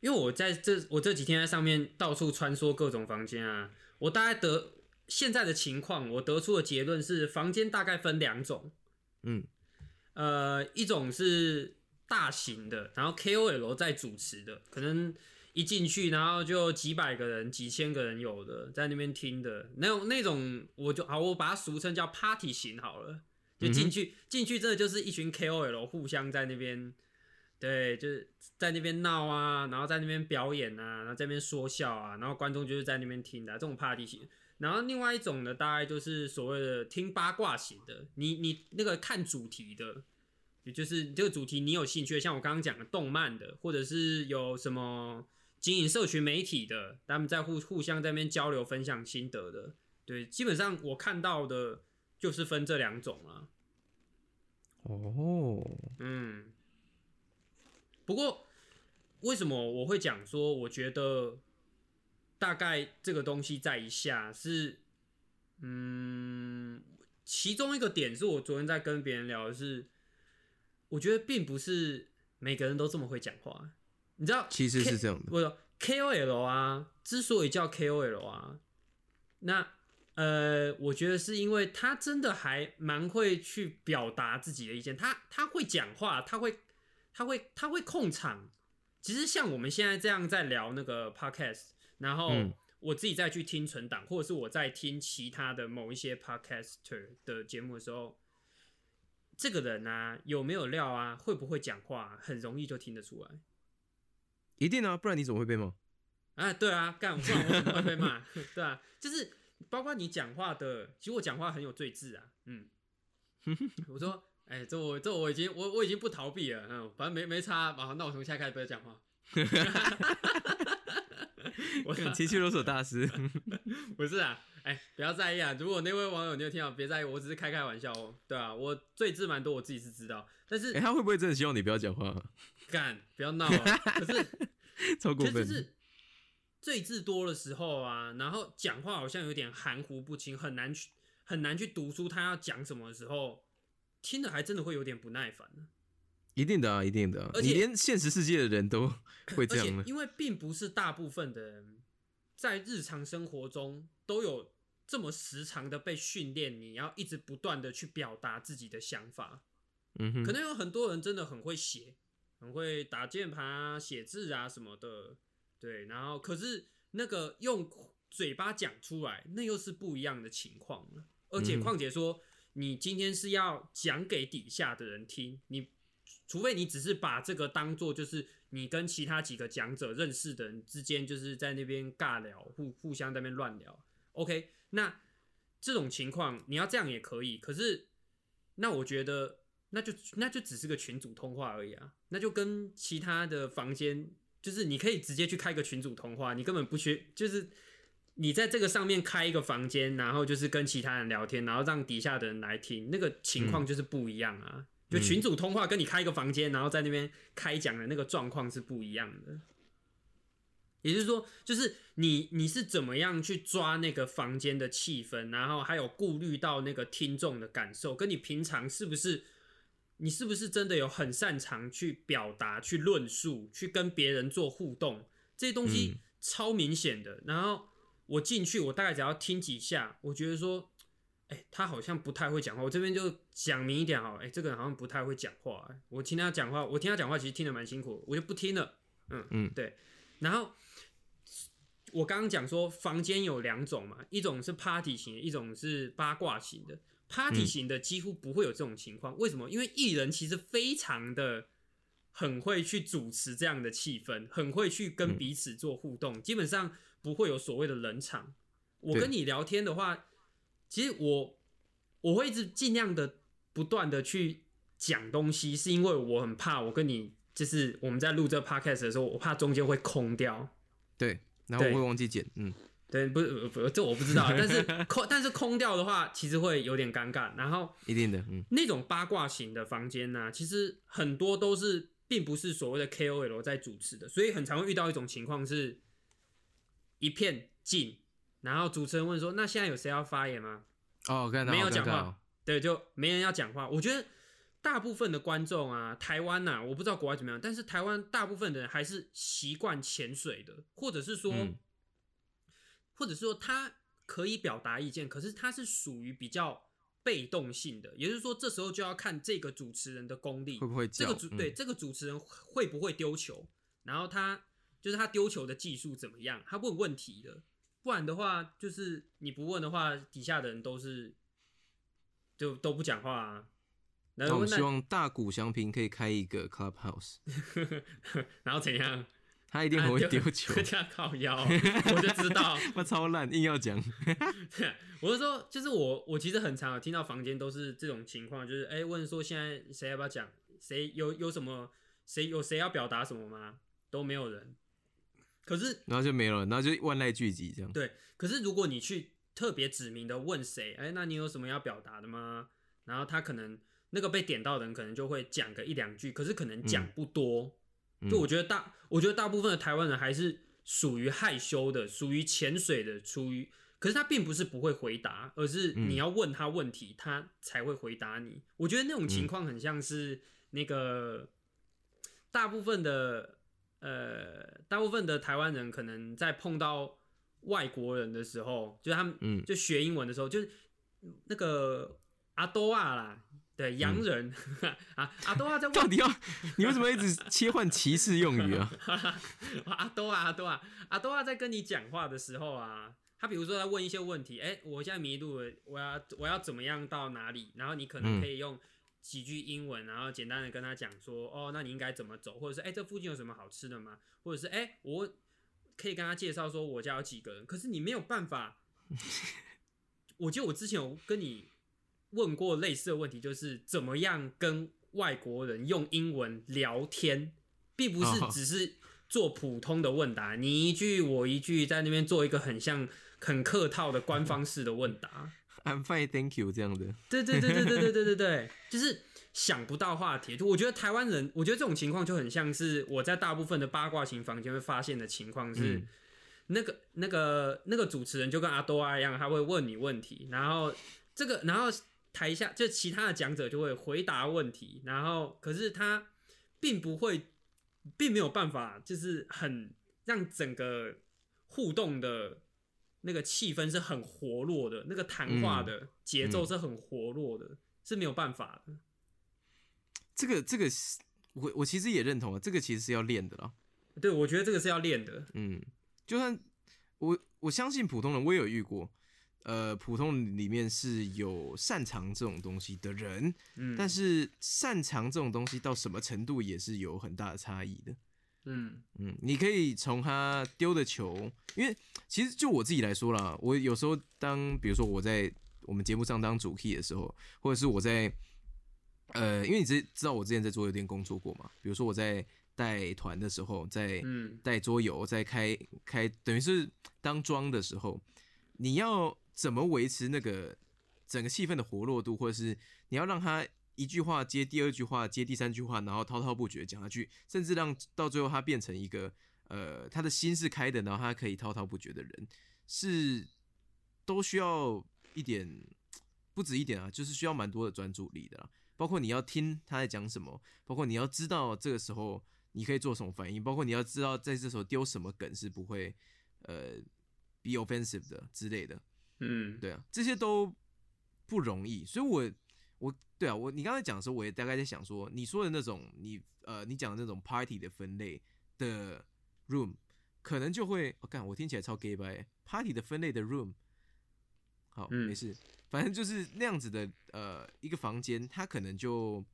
因因为我在这我这几天在上面到处穿梭各种房间啊，我大概得现在的情况，我得出的结论是，房间大概分两种，嗯。呃，一种是大型的，然后 KOL 在主持的，可能一进去，然后就几百个人、几千个人有的在那边听的那种那种，我就好，我把它俗称叫 party 型好了。就进去进去，真的就是一群 KOL 互相在那边，对，就是在那边闹啊，然后在那边表演啊，然后在那边说笑啊，然后观众就是在那边听的这种 party 型。然后另外一种呢，大概就是所谓的听八卦型的，你你那个看主题的，也就是这个主题你有兴趣，像我刚刚讲的动漫的，或者是有什么经营社群媒体的，他们在互互相在那边交流分享心得的，对，基本上我看到的就是分这两种了。哦，嗯，不过为什么我会讲说，我觉得大概这个东西在一下是，嗯，其中一个点是我昨天在跟别人聊的是，我觉得并不是每个人都这么会讲话，你知道，其实是这样的，我说 KOL 啊，之所以叫 KOL 啊，那。呃，我觉得是因为他真的还蛮会去表达自己的意见，他他会讲话，他会他会他会控场。其实像我们现在这样在聊那个 podcast，然后我自己再去听存档，或者是我在听其他的某一些 podcaster 的节目的时候，这个人啊有没有料啊，会不会讲话，很容易就听得出来。一定啊，不然你怎么会被骂？啊，对啊，干不然我怎么会被骂？对啊，就是。包括你讲话的，其实我讲话很有罪字啊，嗯，我说，哎，这我这我已经我我已经不逃避了，嗯，反正没没差，好，那我从现在开始不要讲话，我情绪勒索大师，不是啊，哎，不要在意啊，如果那位网友你有听到，别在意，我只是开开玩笑哦，对啊，我罪字蛮多，我自己是知道，但是，哎，他会不会真的希望你不要讲话？干，不要闹啊，可是超过分。最字多的时候啊，然后讲话好像有点含糊不清，很难去很难去读出他要讲什么的时候，听的还真的会有点不耐烦一定的啊，一定的，而且连现实世界的人都会这样。因为并不是大部分的人在日常生活中都有这么时常的被训练，你要一直不断的去表达自己的想法。嗯哼，可能有很多人真的很会写，很会打键盘啊、写字啊什么的。对，然后可是那个用嘴巴讲出来，那又是不一样的情况了。而且况且说，你今天是要讲给底下的人听，你除非你只是把这个当做就是你跟其他几个讲者认识的人之间，就是在那边尬聊，互互相在那边乱聊。OK，那这种情况你要这样也可以。可是那我觉得那就那就只是个群主通话而已啊，那就跟其他的房间。就是你可以直接去开个群主通话，你根本不缺，就是你在这个上面开一个房间，然后就是跟其他人聊天，然后让底下的人来听，那个情况就是不一样啊。就群主通话跟你开一个房间，然后在那边开讲的那个状况是不一样的。也就是说，就是你你是怎么样去抓那个房间的气氛，然后还有顾虑到那个听众的感受，跟你平常是不是？你是不是真的有很擅长去表达、去论述、去跟别人做互动？这些东西超明显的。然后我进去，我大概只要听几下，我觉得说，哎，他好像不太会讲话。我这边就讲明一点哈，哎，这个人好像不太会讲话。我听他讲话，我听他讲话其实听得蛮辛苦，我就不听了。嗯嗯，对。然后我刚刚讲说，房间有两种嘛，一种是 party 型，一种是八卦型的。Party 型的几乎不会有这种情况，为什么？因为艺人其实非常的很会去主持这样的气氛，很会去跟彼此做互动，基本上不会有所谓的冷场。我跟你聊天的话，其实我我会一直尽量的不断的去讲东西，是因为我很怕我跟你就是我们在录这 Podcast 的时候，我怕中间会空掉。对，然后我会忘记剪，嗯。对，不是不，这我不知道。但是空，但是空掉的话，其实会有点尴尬。然后一定的，嗯，那种八卦型的房间呢，其实很多都是并不是所谓的 KOL 在主持的，所以很常会遇到一种情况是，一片静，然后主持人问说：“那现在有谁要发言吗？”哦，看到没有讲话，对，就没人要讲话。我觉得大部分的观众啊，台湾呐、我不知道国外怎么样，但是台湾大部分的人还是习惯潜水的，或者是说，嗯。或者是说他可以表达意见，可是他是属于比较被动性的，也就是说，这时候就要看这个主持人的功力会不会这个主对、这个主持人会不会丢球，然后他就是他丢球的技术怎么样，他问问题的，不然的话就是你不问的话，底下的人都是就都不讲话啊。那我们希望大谷翔平可以开一个 clubhouse，然后怎样？他一定很会啊丢球，这样靠腰，我就知道。他超烂，硬要讲。我是说，就是我我其实很常有听到房间都是这种情况，就是哎、问说现在谁要不要讲，谁有有什么，谁有谁要表达什么吗？都没有人。可是然后就没了，然后就万籁俱寂这样。对，可是如果你去特别指明的问谁，哎、那你有什么要表达的吗？然后他可能那个被点到的人可能就会讲个一两句，可是可能讲不多。嗯就我觉得大，我觉得大部分的台湾人还是属于害羞的，属于潜水的，属于，可是他并不是不会回答，而是嗯你要问他问题，他才会回答你。我觉得那种情况很像是那个大部分的呃，大部分的台湾人可能在碰到外国人的时候，就是他们嗯就学英文的时候，就是那个阿多啊啦。对洋人、啊，阿多啊在 到底要你为什么一直切换歧视用语啊？阿多啊，阿多啊，阿多啊，在跟你讲话的时候啊，他比如说在问一些问题，哎、我现在迷路了，我要我要怎么样到哪里？然后你可能嗯可以用几句英文，然后简单的跟他讲说，哦，那你应该怎么走，或者是哎、这附近有什么好吃的吗？或者是哎、我可以跟他介绍说我家有几个人，可是你没有办法。我记得我之前有跟你问过类似的问题，就是怎么样跟外国人用英文聊天，并不是哦只是做普通的问答，你一句我一句，在那边做一个很像很客套的官方式的问答。I'm fine, thank you 这样的。对对对对对对对对对，就是想不到话题。就我觉得台湾人，我觉得这种情况就很像是我在大部分的八卦型房间会发现的情况是，嗯那个那个那个主持人就跟阿多啊一样，他会问你问题，然后这个然后台下就其他的讲者就会回答问题，然后可是他并不会，并没有办法，就是很让整个互动的那个气氛是很活络的，那个谈话的节奏是很活络的，是没有办法的。这个这个我我其实也认同啊，这个其实是要练的啦。对，我觉得这个是要练的。嗯，就算我我相信普通人，我也有遇过，呃，普通人里面是有擅长这种东西的人，嗯，但是擅长这种东西到什么程度也是有很大的差异的。嗯。嗯，你可以从他丢的球，因为其实就我自己来说啦，我有时候当比如说我在我们节目上当主 key 的时候，或者是我在呃，因为你知知道我之前在桌游店工作过嘛，比如说我在带团的时候，在嗯。带桌游，在开开，等于是当庄的时候，你要怎么维持那个整个气氛的活络度，或者是你要让他一句话接第二句话，接第三句话，然后滔滔不绝讲下去，甚至让到最后他变成一个呃，他的心是开的，然后他可以滔滔不绝的人，是都需要一点，不止一点啊，就是需要蛮多的专注力的啦。包括你要听他在讲什么，包括你要知道这个时候你可以做什么反应，包括你要知道在这时候丢什么梗是不会呃 be offensive 的之类的。嗯，对啊，这些都不容易，所以我我对啊，我你刚才讲的时候，我也大概在想说，你说的那种你呃你讲的那种 party 的分类的 room，可能就会我干、我听起来超 gay 白 party 的分类的 room，好、嗯。没事，反正就是那样子的呃一个房间，它可能就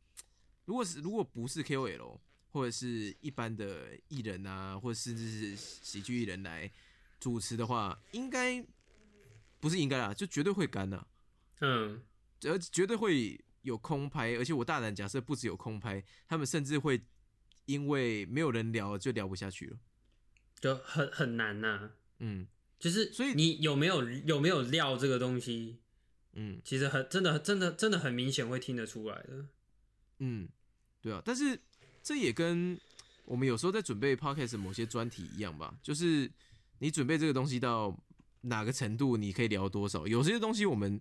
如果是如果不是 KOL 或者是一般的艺人啊，或者甚至是喜剧艺人来主持的话，应该不是应该啦，就绝对会干呐、嗯。而绝对会有空拍，而且我大胆假设，不只有空拍，他们甚至会因为没有人聊就聊不下去了。就很很难呐、嗯就是所以你有没有有没有料这个东西，嗯其实很真的真的真的很明显会听得出来的。嗯，对啊，但是这也跟我们有时候在准备 podcast 的某些专题一样吧，就是你准备这个东西到哪个程度，你可以聊多少。有些东西我们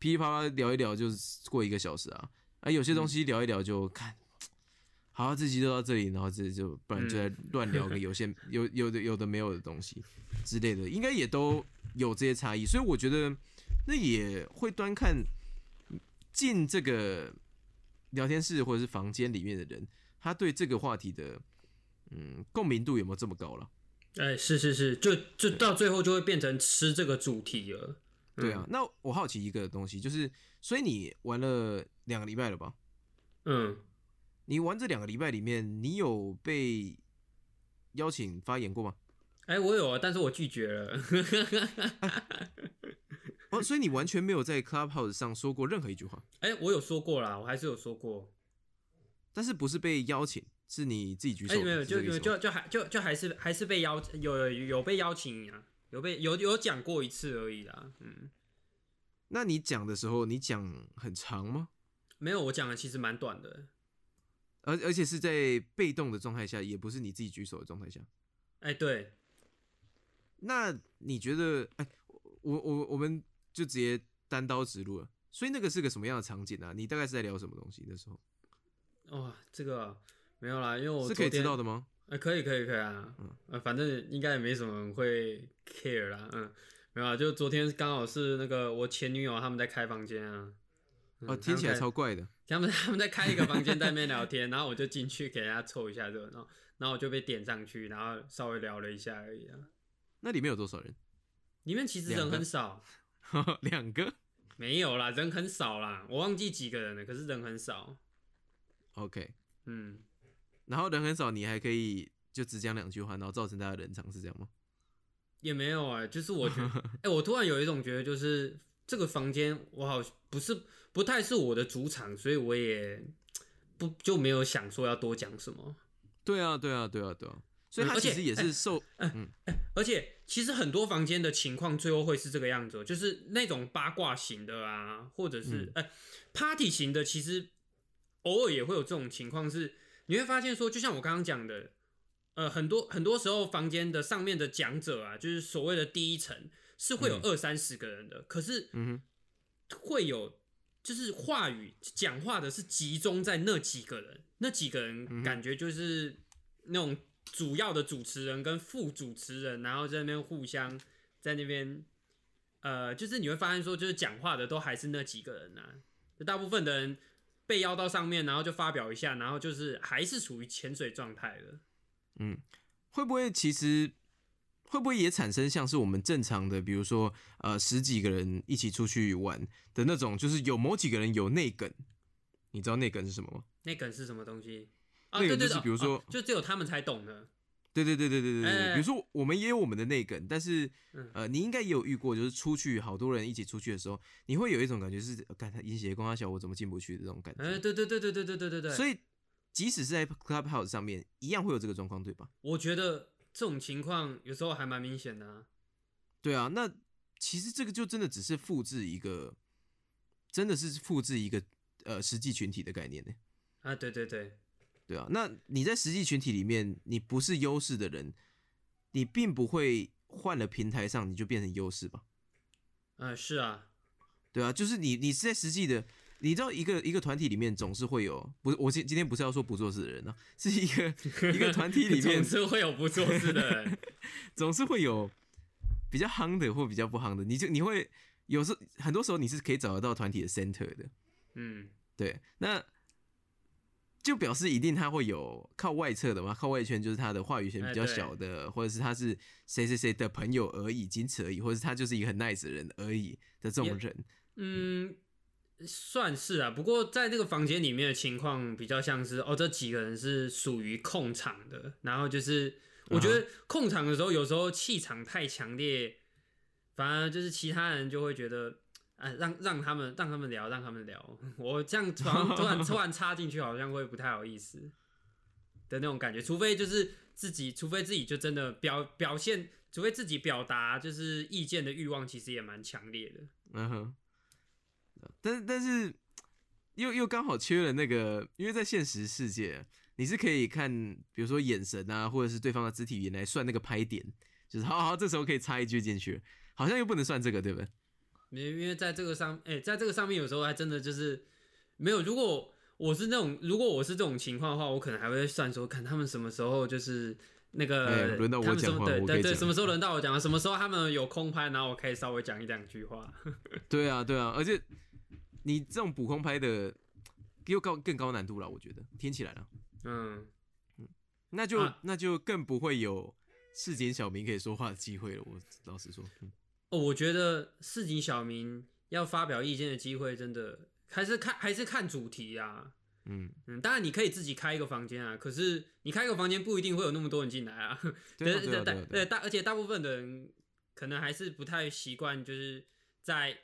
噼里啪啦聊一聊，就是过一个小时啊。啊，有些东西聊一聊就看，好，这集就到这里，然后这就不然就在乱聊个有些有有的有的没有的东西之类的，应该也都有这些差异，所以我觉得那也会端看进这个聊天室或者是房间里面的人，他对这个话题的嗯共鸣度有没有这么高了？哎，是是是，就就到最后就会变成吃这个主题了。对啊，那我好奇一个东西，就是所以你玩了两个礼拜了吧？嗯，你玩这两个礼拜里面，你有被邀请发言过吗？哎，我有啊，但是我拒绝了。哦，所以你完全没有在 Clubhouse 上说过任何一句话？哎，我有说过啦，我还是有说过，但是不是被邀请，是你自己举手？哎，没有，就就就还就就还是还是被邀有有被邀请啊。有被有有讲过一次而已啦，嗯。那你讲的时候，你讲很长吗？没有，我讲的其实蛮短的。而而且是在被动的状态下，也不是你自己举手的状态下。哎，对。那你觉得，哎，我我我们就直接单刀直入了。所以那个是个什么样的场景啊？你大概是在聊什么东西那时候？哇，这个没有啦，因为我是可以知道的吗？哎，可以可以可以啊，嗯，呃，反正应该也没什么人会 care 啦，嗯，没有啊，就昨天刚好是那个我前女友他们在开房间啊，哦，听起来超怪的，他们他们在开一个房间在那边聊天，然后我就进去给大家凑一下热闹，然后我就被点上去，然后稍微聊了一下而已啊。那里面有多少人？里面其实人很少，两个？没有啦，人很少啦，我忘记几个人了，可是人很少。OK，嗯。然后人很少，你还可以就只讲两句话，然后造成大家冷场是这样吗？也没有啊，就是我觉得，哎，我突然有一种觉得，就是这个房间我好不是不太是我的主场，所以我也不就没有想说要多讲什么。对啊，对啊，对啊，对啊。所以他其实也是受，嗯，而且其实很多房间的情况最后会是这个样子，就是那种八卦型的啊，或者是哎 party 型的，其实偶尔也会有这种情况是。你会发现说，就像我刚刚讲的，呃，很多很多时候房间的上面的讲者啊，就是所谓的第一层是会有二三十个人的，可是，嗯会有就是话语讲话的是集中在那几个人，那几个人感觉就是那种主要的主持人跟副主持人，然后在那边互相在那边，呃，就是你会发现说，就是讲话的都还是那几个人啊，大部分的人。被邀到上面，然后就发表一下，然后就是还是处于潜水状态的。嗯，会不会其实会不会也产生像是我们正常的，比如说呃十几个人一起出去玩的那种，就是有某几个人有内梗？你知道内梗是什么吗？内梗是什么东西？啊，对对对，比如说就只有他们才懂的。对对对对对对对，比如说我们也有我们的内梗，但是呃，你应该也有遇过，就是出去好多人一起出去的时候，你会有一种感觉是，看他音鞋光他小，我怎么进不去的这种感觉。哎，对对对对对对对对对。所以即使是在 Clubhouse 上面，一样会有这个状况，对吧？我觉得这种情况有时候还蛮明显的。对啊，那其实这个就真的只是复制一个，真的是复制一个呃实际群体的概念呢。啊，对对对。对啊，那你在实际群体里面，你不是优势的人，你并不会换了平台上你就变成优势吧？嗯，是啊，对啊，就是你，你是在实际的，你知道一个一个团体里面总是会有，不是我今今天不是要说不做事的人呢，是一个一个团体里面 总是会有不做事的人，总是会有比较夯的或比较不夯的，你就你会有时很多时候你是可以找得到团体的 center 的，嗯，对，那。就表示一定他会有靠外侧的嘛，靠外圈就是他的话语权比较小的，或者是他是谁谁谁的朋友而已，仅此而已，或者是他就是一个很 nice 的人而已的这种人。嗯，算是啊。不过在这个房间里面的情况比较像是，哦，这几个人是属于控场的，然后就是我觉得控场的时候，有时候气场太强烈，反而就是其他人就会觉得。哎，让让他们让他们聊，让他们聊。我这样突然突然突然插进去，好像会不太好意思的那种感觉。除非就是自己，除非自己就真的表表现，除非自己表达就是意见的欲望，其实也蛮强烈的。嗯哼。但但是又又刚好缺了那个，因为在现实世界，你是可以看，比如说眼神啊，或者是对方的肢体语言来算那个拍点，就是好好这时候可以插一句进去，好像又不能算这个，对不对？因因为在这个上，哎，在这个上面有时候还真的就是没有，如果我是那种，如果我是这种情况的话，我可能还会算说，看他们什么时候就是那个哎轮到我讲话对对对，什么时候轮到我讲了，什么时候他们有空拍，然后我可以稍微讲一两句话。对啊，对啊，而且你这种补空拍的又高更高难度了，我觉得听起来了，嗯，那就、啊那就更不会有市井小民可以说话的机会了。我老实说，嗯哦，我觉得市井小民要发表意见的机会，真的还是看还是看主题啊。嗯，嗯，当然你可以自己开一个房间啊，可是你开一个房间不一定会有那么多人进来啊。对啊，对对啊，对大而且大部分的人可能还是不太习惯，就是在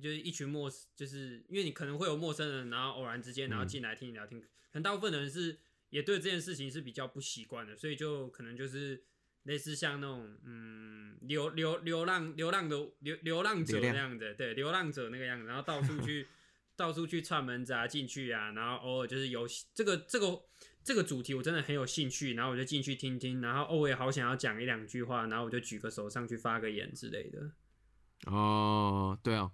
就是一群陌，就是因为你可能会有陌生人，然后偶然之间然后嗯进来听你聊天，可能大部分的人是也对这件事情是比较不习惯的，所以就可能就是类似像那种嗯流流流浪流浪的流流浪者那样子，对流浪者那个样子，然后到处去 到处去串门子啊进去啊，然后偶尔就是有这个这个这个主题我真的很有兴趣，然后我就进去听听，然后哦我也好想要讲一两句话，然后我就举个手上去发个言之类的。哦，对啊，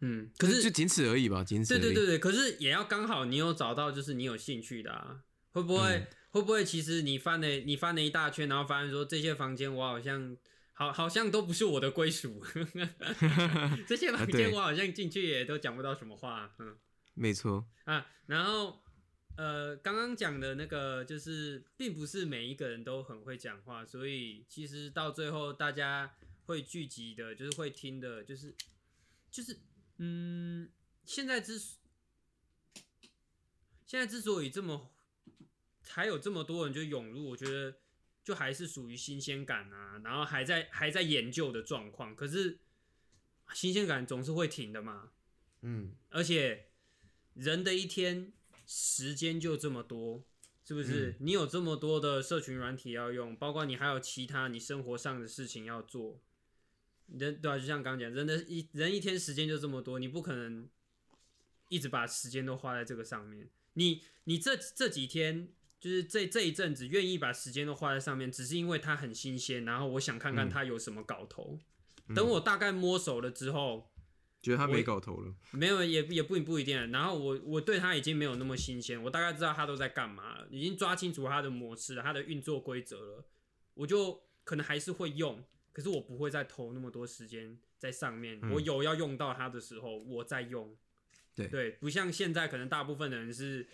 嗯，可是就仅此而已吧，仅此而已。对对对对，可是也要刚好你有找到就是你有兴趣的啊，会不会、嗯会不会其实你翻了你翻了一大圈，然后发现说这些房间我好像好好像都不是我的归属，这些房间我好像进去也都讲不到什么话，嗯。没错，啊，然后呃，刚刚讲的那个就是，并不是每一个人都很会讲话，所以其实到最后大家会聚集的，就是会听的，就是就是嗯，现在之现在之所以这么还有这么多人就涌入，我觉得就还是属于新鲜感啊，然后还在还在研究的状况，可是新鲜感总是会停的嘛，嗯，而且人的一天时间就这么多，是不是？你有这么多的社群软体要用，包括你还有其他你生活上的事情要做。人对啊，就像刚刚讲，人的一人一天时间就这么多，你不可能一直把时间都花在这个上面。你你这这几天就是这这一阵子愿意把时间都花在上面，只是因为它很新鲜，然后我想看看它有什么搞头。等我大概摸熟了之后，觉得它没搞头了。没有，也也不不一定。然后我我对它已经没有那么新鲜，我大概知道它都在干嘛了，已经抓清楚它的模式了、他的运作规则了。我就可能还是会用，可是我不会再投那么多时间在上面。嗯我有要用到它的时候，我再用。对对，不像现在可能大部分的人是，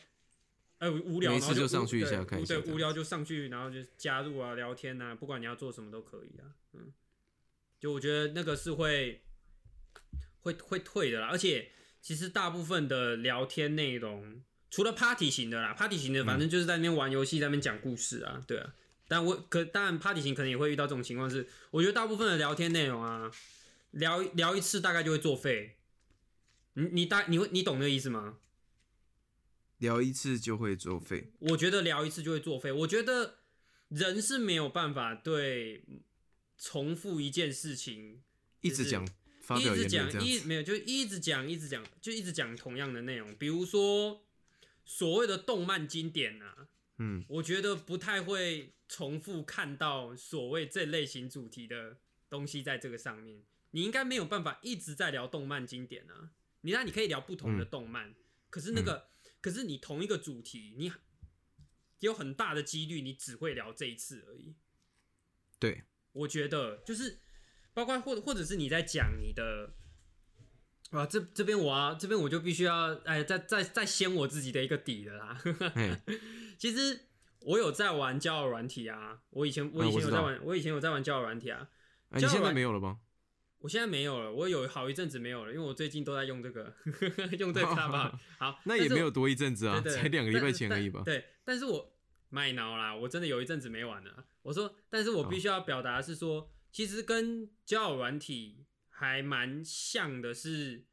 呃，无聊就上去一下看一下对，无聊就上去，然后就加入啊、聊天啊，不管你要做什么都可以啊。嗯，就我觉得那个是会会会退的啦，而且其实大部分的聊天内容，除了 party 型的啦，party 型的反正就是在那边玩游戏，在那边讲故事啊，对啊。但我可当然 party 型可能也会遇到这种情况是，我觉得大部分的聊天内容啊，聊聊一次大概就会作废。你你大你会你懂那个意思吗？聊一次就会作废，我觉得聊一次就会作废。我觉得人是没有办法对重复一件事情就是一直讲发表一直讲一。没有就一直讲一直讲就一直讲同样的内容，比如说所谓的动漫经典啊，嗯，我觉得不太会重复看到所谓这类型主题的东西在这个上面。你应该没有办法一直在聊动漫经典啊，你那你可以聊不同的嗯动漫，可是那个、可是你同一个主题，你有很大的几率你只会聊这一次而已。对，我觉得就是包括或或者是你在讲你的，啊，这这边我要这边我就必须要哎，再再再掀我自己的一个底了啦。嘿，其实我有在玩交友软体啊，我以前我以前有在玩，我以前有在玩交友软体啊，哎，你现在没有了吗？我现在没有了，我有好一阵子没有了，因为我最近都在用这个 用这个 Clubhouse 好，那也没有多一阵子啊，才两个礼拜前而已吧但。对，但是我卖脑啦，我真的有一阵子没玩了。我说，但是我必须要表达是说，其实跟交友软体还蛮像的是，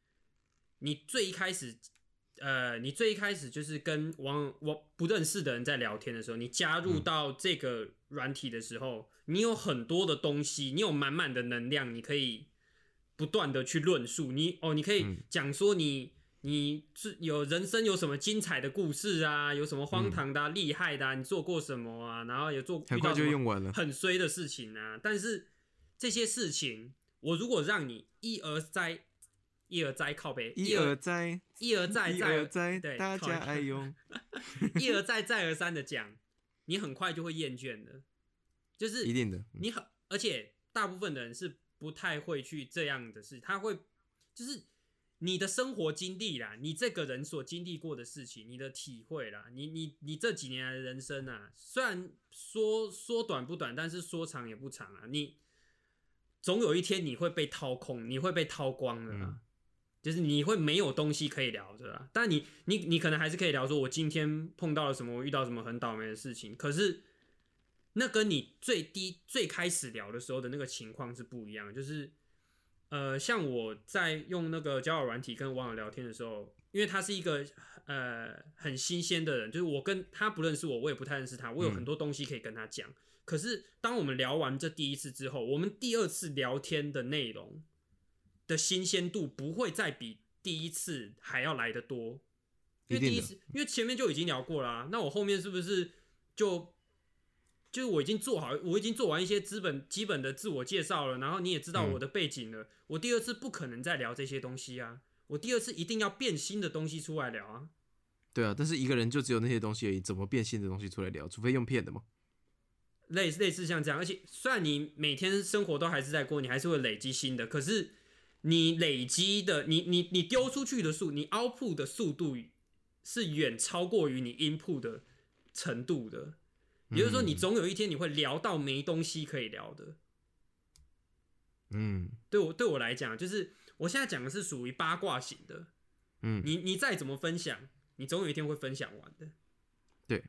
你最一开始，呃，你最一开始就是跟网我不认识的人在聊天的时候，你加入嗯到这个软体的时候，你有很多的东西，你有满满的能量，你可以不断的去论述。你哦，你可以嗯讲说你。你是有人生有什么精彩的故事啊？有什么荒唐的、啊、厉害的、啊？你做过什么啊？然后也做很快就用完了。很衰的事情啊。但是这些事情，我如果让你一而再、一而再靠背，一而再，一而再，一再而再，对，大家爱用。一而再再而三的讲，你很快就会厌倦的。就是一定的，嗯你很，而且大部分的人是不太会去这样的事，他会就是你的生活经历啦，你这个人所经历过的事情，你的体会啦，你你你这几年来的人生啊，虽然说说短不短，但是说长也不长啊，你总有一天你会被掏空，你会被掏光的啦。嗯就是你会没有东西可以聊的啦，但你你你可能还是可以聊说，我今天碰到了什么，我遇到什么很倒霉的事情。可是那跟你最低最开始聊的时候的那个情况是不一样的。就是呃，像我在用那个交友软体跟网友聊天的时候，因为他是一个呃很新鲜的人，就是我跟他不认识我，我也不太认识他，我有嗯很多东西可以跟他讲。可是当我们聊完这第一次之后，我们第二次聊天的内容的新鲜度不会再比第一次还要来得多，因为第一次，因为前面就已经聊过啦、那我后面是不是就就是我已经做好，我已经做完一些资本基本的自我介绍了，然后你也知道嗯我的背景了，我第二次不可能再聊这些东西啊，我第二次一定要变新的东西出来聊啊。对啊，但是一个人就只有那些东西而已，怎么变新的东西出来聊？除非用骗的嘛。类似类似像这样，而且虽然你每天生活都还是在过，你还是会累积新的，可是你累积的，你你你丢出去的速，你 output 的速度是远超过于你 input 的程度的。也就是说，你嗯总有一天你会聊到没东西可以聊的。嗯对我对我来讲，就是我现在讲的是属于八卦型的。嗯，你你再怎么分享，你总有一天会分享完的。对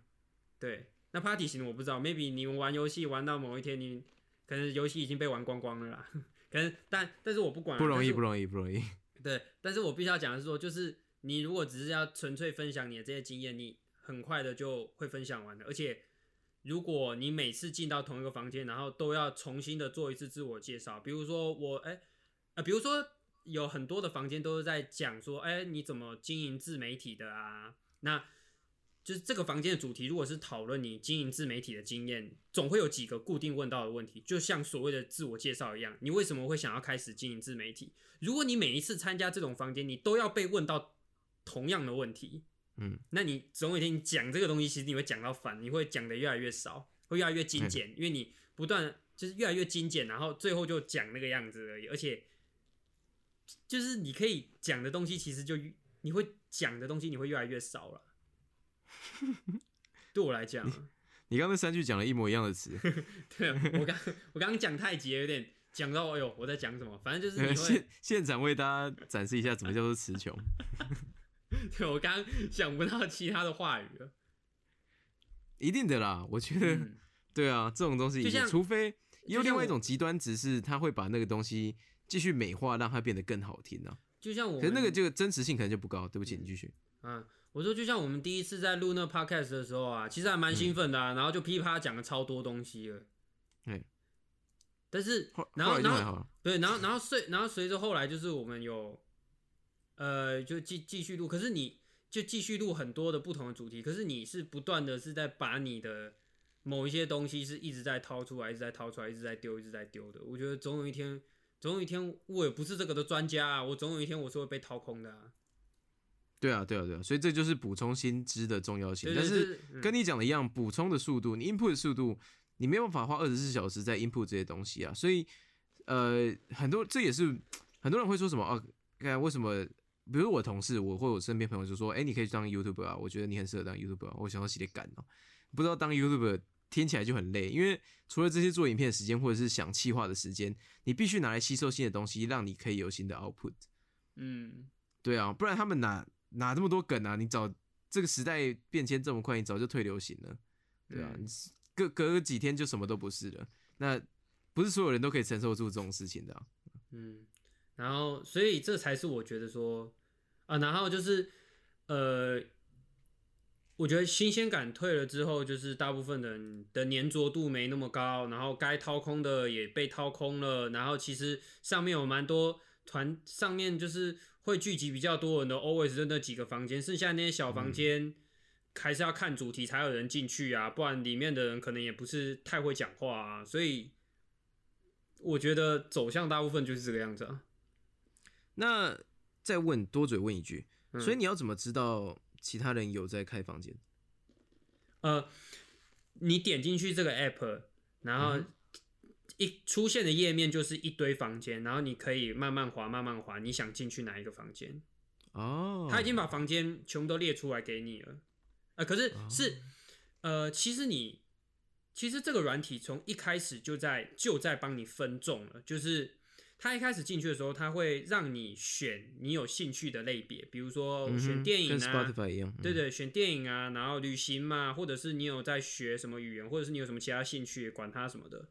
对，那 party 型的我不知道，maybe 你们玩游戏玩到某一天，你可能游戏已经被玩光光了啦。可能但但是我不管啊，不容易，不容易，不容易。对，但是我必须要讲的是说，就是你如果只是要纯粹分享你的这些经验，你很快的就会分享完的。而且，如果你每次进到同一个房间，然后都要重新的做一次自我介绍，比如说我，哎、呃，比如说有很多的房间都是在讲说，哎、你怎么经营自媒体的啊？那就是这个房间的主题，如果是讨论你经营自媒体的经验，总会有几个固定问到的问题，就像所谓的自我介绍一样，你为什么会想要开始经营自媒体？如果你每一次参加这种房间，你都要被问到同样的问题，嗯，那你总有一天你讲这个东西，其实你会讲到烦，你会讲的越来越少，会越来越精简，因为你不断就是越来越精简，然后最后就讲那个样子而已，而且就是你可以讲的东西，其实就你会讲的东西，你会越来越少了。对我来讲啊，你刚刚那三句讲了一模一样的词，对啊，我刚我刚刚讲太急有点讲到，哎呦，我在讲什么？反正就是你会现，现场为大家展示一下怎么叫做词穷。对我刚刚想不到其他的话语了。一定的啦，我觉得，嗯，对啊，这种东西除非也有另外一种极端值是，他会把那个东西继续美化，让它变得更好听啊。就像我可是那个们这个真实性可能就不高。对不起，你继续。啊，我说就像我们第一次在录那 podcast 的时候啊，其实还蛮兴奋的啊，然后就噼啪讲了超多东西了。对，但是然后然后。对，然后然后随然后随着后来就是我们有，呃，就继继续录，可是你就继续录很多的不同的主题，可是你是不断的是在把你的某一些东西是一直在掏出来，一直在掏出来，一直在丢，一直在丢的。我觉得总有一天，总有一天我也不是这个的专家啊，我总有一天我是会被掏空的啊。对啊，对啊，对啊，所以这就是补充新知的重要性。但是跟你讲的一样，补充的速度，你 input 的速度，你没有办法花二十四小时在 input 这些东西啊。所以，呃，很多这也是很多人会说什么啊，看为什么？比如我同事，我或我身边朋友就说，哎、你可以去当 YouTuber 啊，我觉得你很适合当 YouTuber 啊。我想要写点感哦，不知道当 YouTuber 听起来就很累，因为除了这些做影片的时间或者是想气化的时间，你必须拿来吸收新的东西，让你可以有新的 output。嗯，对啊，不然他们哪哪这么多梗啊？你早这个时代变迁这么快，你早就退流行了。对啊，隔隔个几天就什么都不是了。那不是所有人都可以承受住这种事情的啊、嗯，然后所以这才是我觉得说啊，然后就是呃，我觉得新鲜感退了之后，就是大部分人的粘着度没那么高，然后该掏空的也被掏空了，然后其实上面有蛮多团，上面就是会聚集比较多人的，always 的那几个房间，剩下那些小房间。还是要看主题才有人进去啊，不然里面的人可能也不是太会讲话啊，所以我觉得走向大部分就是这个样子啊。那再问多嘴问一句，嗯所以你要怎么知道其他人有在开房间？呃，你点进去这个 app，然后嗯一出现的页面就是一堆房间，然后你可以慢慢滑，慢慢滑，你想进去哪一个房间？哦，他已经把房间全部都列出来给你了。呃，可是哦是呃，其实你其实这个软体从一开始就在就在帮你分众了，就是他一开始进去的时候，他会让你选你有兴趣的类别，比如说选电影跟啊，Spotify 一样，嗯，对对，选电影啊，然后旅行嘛，或者是你有在学什么语言，或者是你有什么其他兴趣，管它什么的。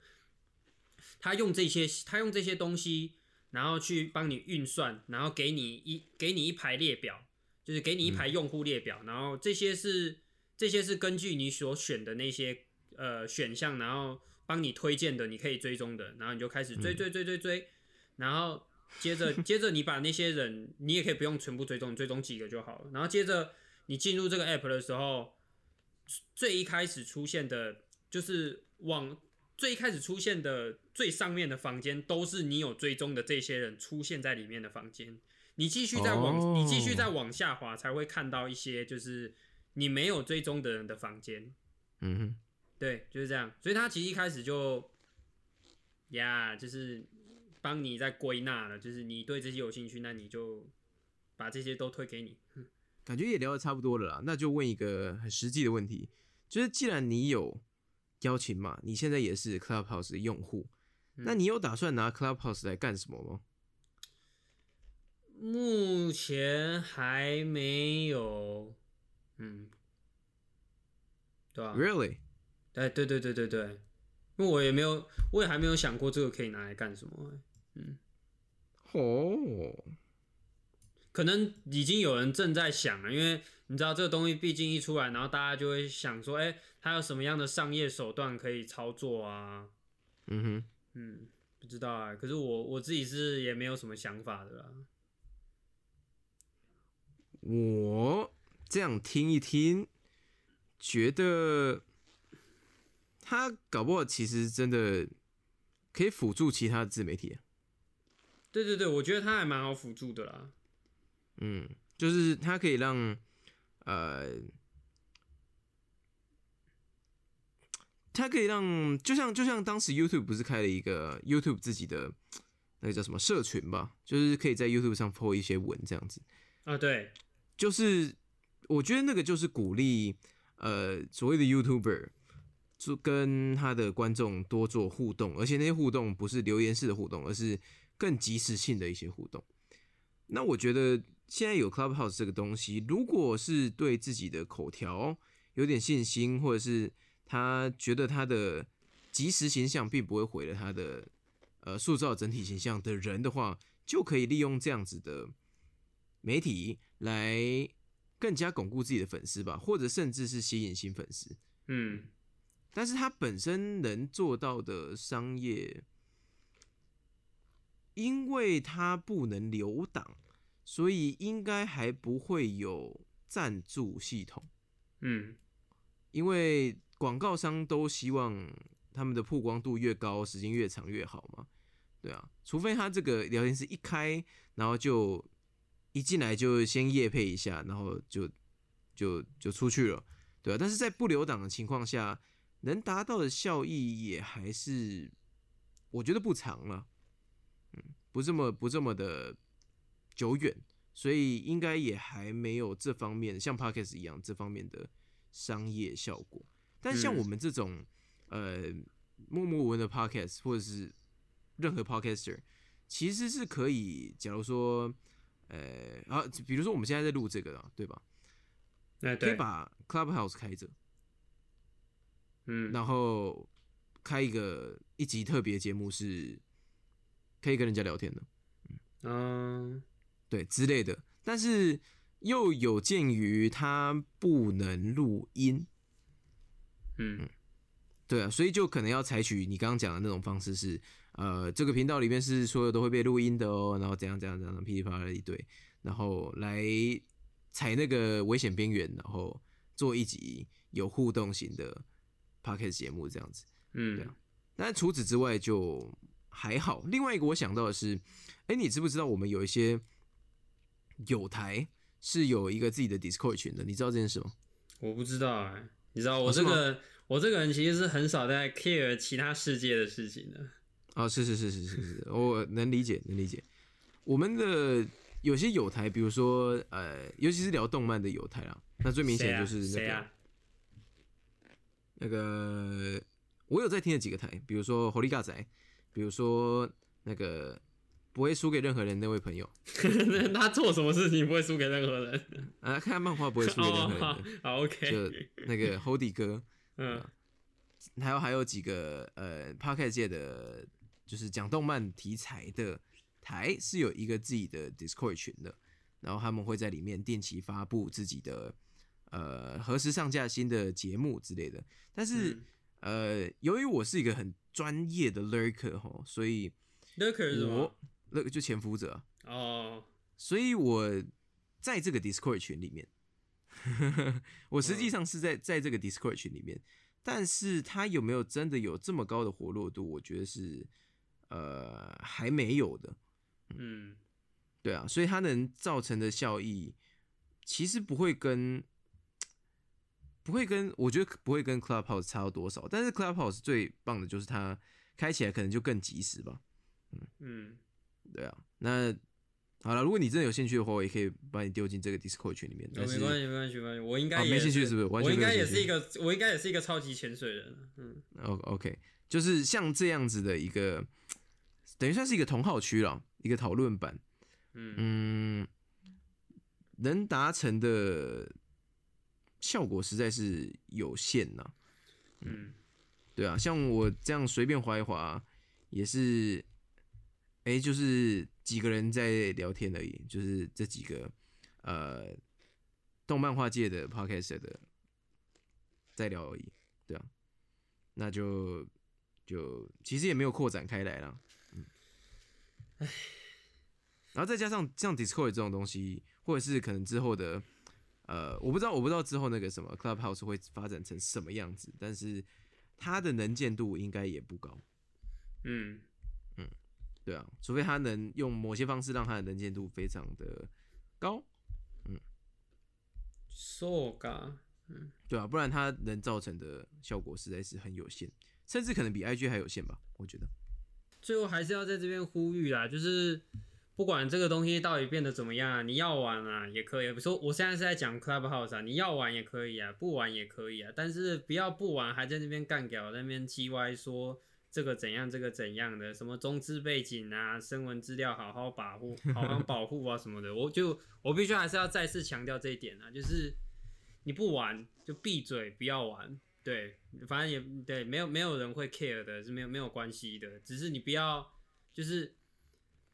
他用这些，他用这些东西，然后去帮你运算，然后给你一给你一排列表，就是给你一排用户列表，然后这些是这些是根据你所选的那些呃选项，然后帮你推荐的，你可以追踪的，然后你就开始追追追追追，然后接着接着你把那些人，你也可以不用全部追踪，你追踪几个就好了。然后接着你进入这个 app 的时候，最一开始出现的就是往最一开始出现的最上面的房间，都是你有追踪的这些人出现在里面的房间。你继续再往、哦你继续再往下滑，才会看到一些就是你没有追踪的人的房间。嗯哼，对，就是这样。所以他其实一开始就呀就是帮你在归纳了，就是你对这些有兴趣，那你就把这些都推给你。感觉也聊得差不多了啦，那就问一个很实际的问题，就是既然你有邀请码，你现在也是 Clubhouse 的用户，嗯那你有打算拿 Clubhouse 来干什么吗？目前还没有，嗯，对吧、Really？哎，对对对对对，因为我也没有，我也还没有想过这个可以拿来干什么。哦，可能已经有人正在想了，因为你知道这个东西毕竟一出来，然后大家就会想说，哎、它有什么样的商业手段可以操作啊？嗯哼，嗯，不知道啊。可是我我自己是也没有什么想法的啦。我这样听一听，觉得他搞不好其实真的可以辅助其他的自媒体啊。对对对，我觉得它还蛮好辅助的啦。嗯，就是它可以让呃，它可以让就像就像当时 YouTube 不是开了一个 YouTube 自己的那个叫什么社群吧，就是可以在 YouTube 上 po 一些文这样子。啊，对，就是我觉得那个就是鼓励呃所谓的 YouTuber 就跟他的观众多做互动，而且那些互动不是留言式的互动，而是更及时性的一些互动。那我觉得现在有 Clubhouse 这个东西，如果是对自己的口条有点信心，或者是他觉得他的即时形象并不会毁了他的呃塑造整体形象的人的话，就可以利用这样子的媒体来更加巩固自己的粉丝吧，或者甚至是吸引新粉丝。嗯，但是他本身能做到的商业，因为他不能留档，所以应该还不会有赞助系统。嗯，因为广告商都希望他们的曝光度越高，时间越长越好嘛。对啊，除非他这个聊天室一开，然后就一进来就先夜配一下，然后就就就出去了，对啊。但是在不留档的情况下，能达到的效益也还是我觉得不长了，嗯，不这么不这么的久远，所以应该也还没有这方面像 Podcast 一样这方面的商业效果。但像嗯我们这种、呃默默无闻的 Podcast 或者是任何 Podcaster，其实是可以，假如说呃啊，比如说我们现在在录这个啊，对吧？哎，对，可以把 Clubhouse 开着，嗯，然后开一个一集特别节目，是可以跟人家聊天的。嗯，对之类的，但是又有鉴于它不能录音，嗯，对啊，所以就可能要采取你刚刚讲的那种方式是，呃，这个频道里面是所有都会被录音的哦，然后怎样怎样怎样噼里啪啦一堆，然后来踩那个危险边缘，然后做一集有互动型的 podcast 节目这样子。嗯，对啊。但除此之外就还好。另外一个我想到的是，哎、你知不知道我们有一些有台是有一个自己的 Discord 群的，你知道这件事吗？我不知道哎、你知道我这个、我这个人其实是很少在 care 其他世界的事情的。哦，是是是是是是，我能理解 能理解。我们的有些有台，比如说呃，尤其是聊动漫的有台啊，那最明显就是那个？那个，我有在听的几个台，比如说狐狸嘎仔，比如说那个不会输给任何人那位朋友。他做什么事情不会输给任何人？啊，看漫画不会输给任哦，何人好，OK，就那个 Hody 哥，嗯。还有还有几个呃 p o d c a s t 界的，就是讲动漫题材的台是有一个自己的 Discord 群的，然后他们会在里面定期发布自己的呃何时上架新的节目之类的。但是、嗯呃，由于我是一个很专业的 lurker 哈，所以，Lurker 是什么？lur 就潜伏者。啊，哦，所以我在这个 Discord 群里面，我实际上是在在这个 Discord 群里面，但是它有没有真的有这么高的活络度？我觉得是呃还没有的，嗯。对啊，所以它能造成的效益其实不会跟不会跟我觉得不会跟 Clubhouse 差到多少，但是 Clubhouse 最棒的就是它开起来可能就更及时吧，嗯，对啊，那好了，如果你真的有兴趣的话，我也可以把你丢进这个 Discord 群里面。但是哦没关系，没关系，没关系，我应该没兴趣是不是完全我应该也是一个，我应该也是一个超级潜水人。嗯 O OK，就是像这样子的一个，等于算是一个同好区了，一个讨论版。嗯嗯，能达成的效果实在是有限呐、嗯。对啊，像我这样随便划一划，也是，哎、就是几个人在聊天而已，就是这几个呃动漫画界的 podcast 的在聊而已，对啊，那就就其实也没有扩展开来啦，嗯，然后再加上像 Discord 这种东西，或者是可能之后的。呃，我不知道，我不知道之后那个什么 Clubhouse 会发展成什么样子，但是它的能见度应该也不高，嗯。嗯对啊，除非它能用某些方式让它的能见度非常的高，，so 噶，嗯。对啊，不然它能造成的效果实在是很有限，甚至可能比 IG 还有限吧，我觉得。最后还是要在这边呼吁啦，就是不管这个东西到底变得怎么样啊，你要玩啊也可以。比如说我现在是在讲 Clubhouse 啊，你要玩也可以啊，不玩也可以啊，但是不要不玩还在那边干屌，在那边叽歪说这个怎样这个怎样的，什么中资背景啊，声纹资料好好保护，好好保护啊什么的。我就我必须还是要再次强调这一点啊，就是你不玩就闭嘴，不要玩。对，反正也对，没有没有人会 care 的，是没有没有关系的，只是你不要就是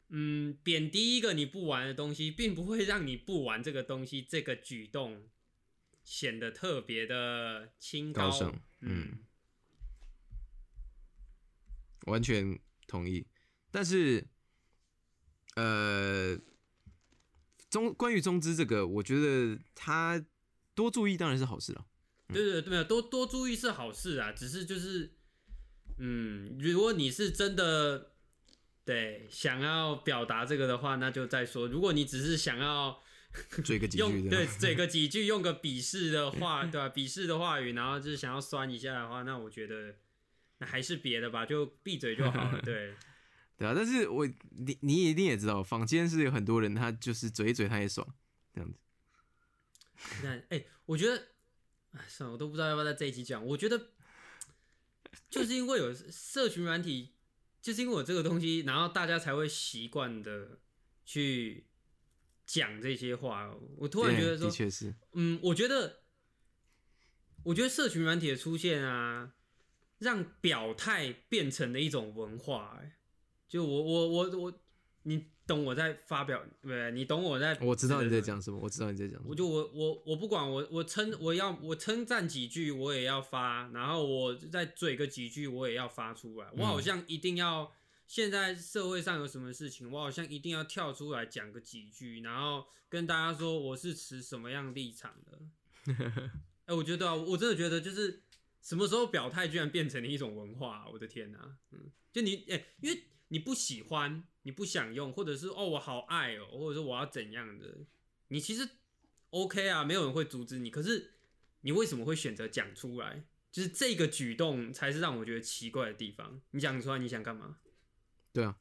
嗯贬低一个你不玩的东西，并不会让你不玩这个东西这个举动显得特别的清高尚嗯嗯完全同意。但是，呃，中关于中资这个，我觉得他多注意当然是好事了。对对对，没有多多注意是好事啊，只是就是，嗯，如果你是真的对想要表达这个的话，那就再说。如果你只是想要 嘴个几句对嘴个几句，用个鄙视的话，对吧、鄙视的话语，然后就是想要酸一下的话，那我觉得那还是别的吧，就闭嘴就好了。对，对啊。但是我你你一定也知道，坊间是有很多人他就是嘴一嘴他也爽这样子。那哎、我觉得，哎，算了，我都不知道要不要在这一集讲。我觉得，就是因为有社群软体，就是因为我这个东西，然后大家才会习惯的去讲这些话。我突然觉得说的，确是，嗯，我觉得，我觉得社群软体的出现啊，让表态变成了一种文化、哎，就我我我我，你懂我在发表，不对，你懂我在，我知道你在。讲什么，我知道你在讲什么。我就我我我不管我我称我要我称赞几句我也要发，然后我再嘴个几句我也要发出来，我好像一定要现在社会上有什么事情，我好像一定要跳出来讲个几句，然后跟大家说我是持什么样立场的。哎、我觉得、啊、我真的觉得就是什么时候表态居然变成了一种文化、我的天哪、嗯，就你哎、因为你不喜欢，你不想用，或者是哦我好爱哦，或者说我要怎样的，你其实 OK 啊，没有人会阻止你。可是你为什么会选择讲出来？就是这个举动才是让我觉得奇怪的地方。你讲出来你想干嘛？对啊，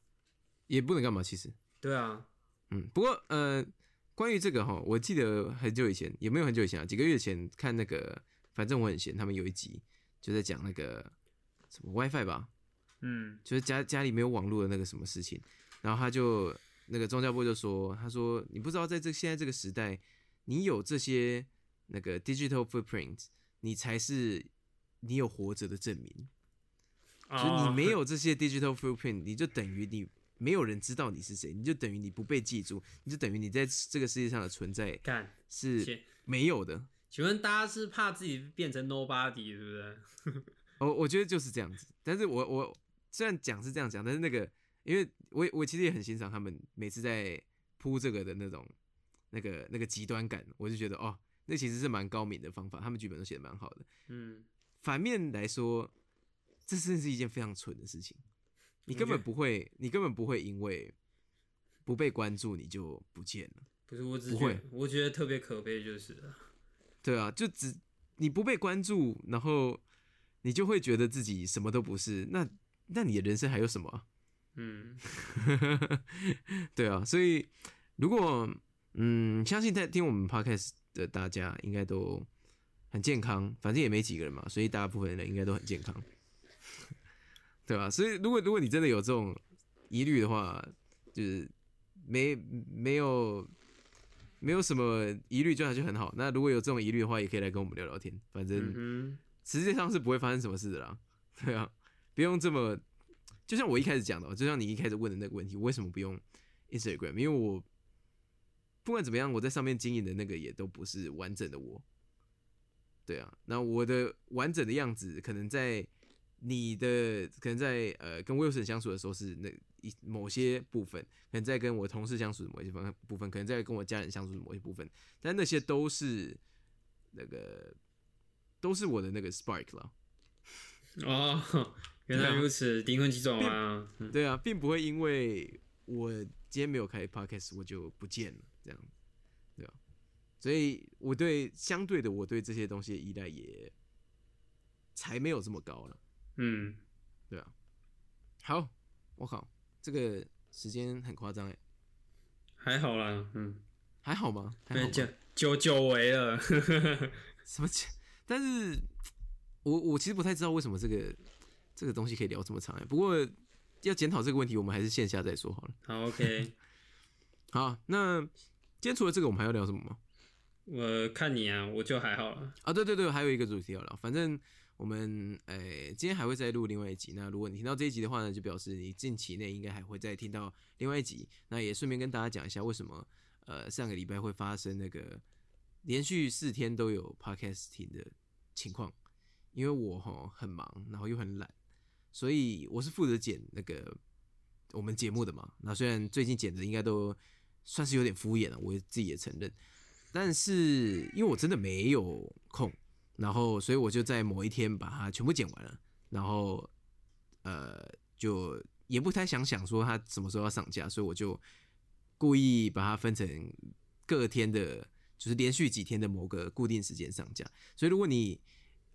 也不能干嘛，其实。对啊，嗯，不过呃，关于这个哈，我记得很久以前，也没有很久以前啊，几个月前看那个，反正我很闲，他们有一集就在讲那个什么 WiFi 吧，嗯，就是家家里没有网络的那个什么事情，然后他就那个宗教部就说，他说你不知道在这现在这个时代，你有这些那个 digital footprint，你才是你有活着的证明，就是你没有这些 digital footprint，你就等于你。没有人知道你是谁，你就等于你不被记住，你就等于你在这个世界上的存在是没有的。请问大家是怕自己变成 nobody 是不是？我 我觉得就是这样子。但是我我虽然讲是这样讲，但是那个，因为我我其实也很欣赏他们每次在铺这个的那种那个那个极端感，我就觉得哦，那其实是蛮高明的方法，他们剧本都写的蛮好的。嗯，反面来说，这真是一件非常蠢的事情。你根本不会，你根本不会因为不被关注你就不见了。不是我只不会，我觉得特别可悲就是，对啊，就只你不被关注，然后你就会觉得自己什么都不是。那那你的人生还有什么？嗯，对啊，所以如果嗯，相信在听我们 podcast 的大家应该都很健康，反正也没几个人嘛，所以大部分人应该都很健康。对吧？所以如果如果你真的有这种疑虑的话，就是没没有没有什么疑虑，就还就很好。那如果有这种疑虑的话，也可以来跟我们聊聊天。反正实际上是不会发生什么事的啦。对啊，不用这么。就像我一开始讲的，就像你一开始问的那个问题，我为什么不用 Instagram？因为我不管怎么样，我在上面经营的那个也都不是完整的我。对啊，那我的完整的样子可能在。你的可能在呃跟 Wilson 相处的时候是那一某些部分，可能在跟我同事相处的某些方部分，可能在跟我家人相处的某些部分，但那些都是那个都是我的那个 Spark 了。哦，原来如此，灵魂几种啊？对啊，并不会因为我今天没有开 Podcast 我就不见了，这样。对啊，所以我对相对的我对这些东西的依赖也才没有这么高了。嗯，对啊，好，我靠，这个时间很夸张哎，还好啦，嗯，还好吗？久久久违了，什么？但是，我我其实不太知道为什么这个这个东西可以聊这么长哎。不过要检讨这个问题，我们还是线下再说好了。好，OK，好，那今天除了这个，我们还要聊什么吗？我看你啊，我就还好了。啊，对对对，还有一个主题要聊，反正。我们诶，今天还会再录另外一集。那如果你听到这一集的话呢，就表示你近期内应该还会再听到另外一集。那也顺便跟大家讲一下，为什么呃上个礼拜会发生那个连续四天都有 podcast 听的情况。因为我哈很忙，然后又很懒，所以我是负责剪那个我们节目的嘛。那虽然最近剪的应该都算是有点敷衍了，我自己也承认。但是因为我真的没有空。然后，所以我就在某一天把它全部剪完了。然后，呃，就也不太想想说它什么时候要上架，所以我就故意把它分成各天的，就是连续几天的某个固定时间上架。所以，如果你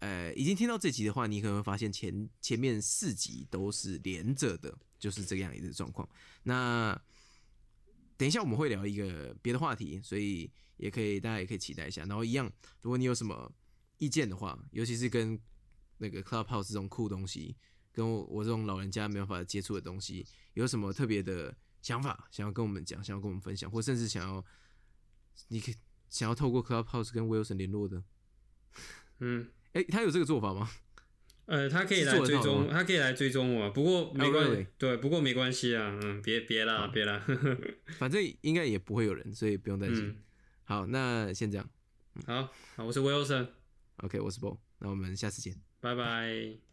呃已经听到这集的话，你可能会发现前前面四集都是连着的，就是这样一个状况。那等一下我们会聊一个别的话题，所以也可以大家也可以期待一下。然后一样，如果你有什么。意见的话，尤其是跟那个 Clubhouse 这种酷东西，跟我我这种老人家没办法接触的东西，有什么特别的想法，想要跟我们讲，想要跟我们分享，或甚至想要，你可想要透过 Clubhouse 跟 Wilson 联络的，嗯，哎，他有这个做法吗？呃，他可以来追踪，他可以来追踪我，不过没关系，对，不过没关系啊，嗯，别别啦，别啦，反正应该也不会有人，所以不用担心。好，那先这样，好，好，我是 Wilson。OK，我是 Bo，那我们下次见，拜拜。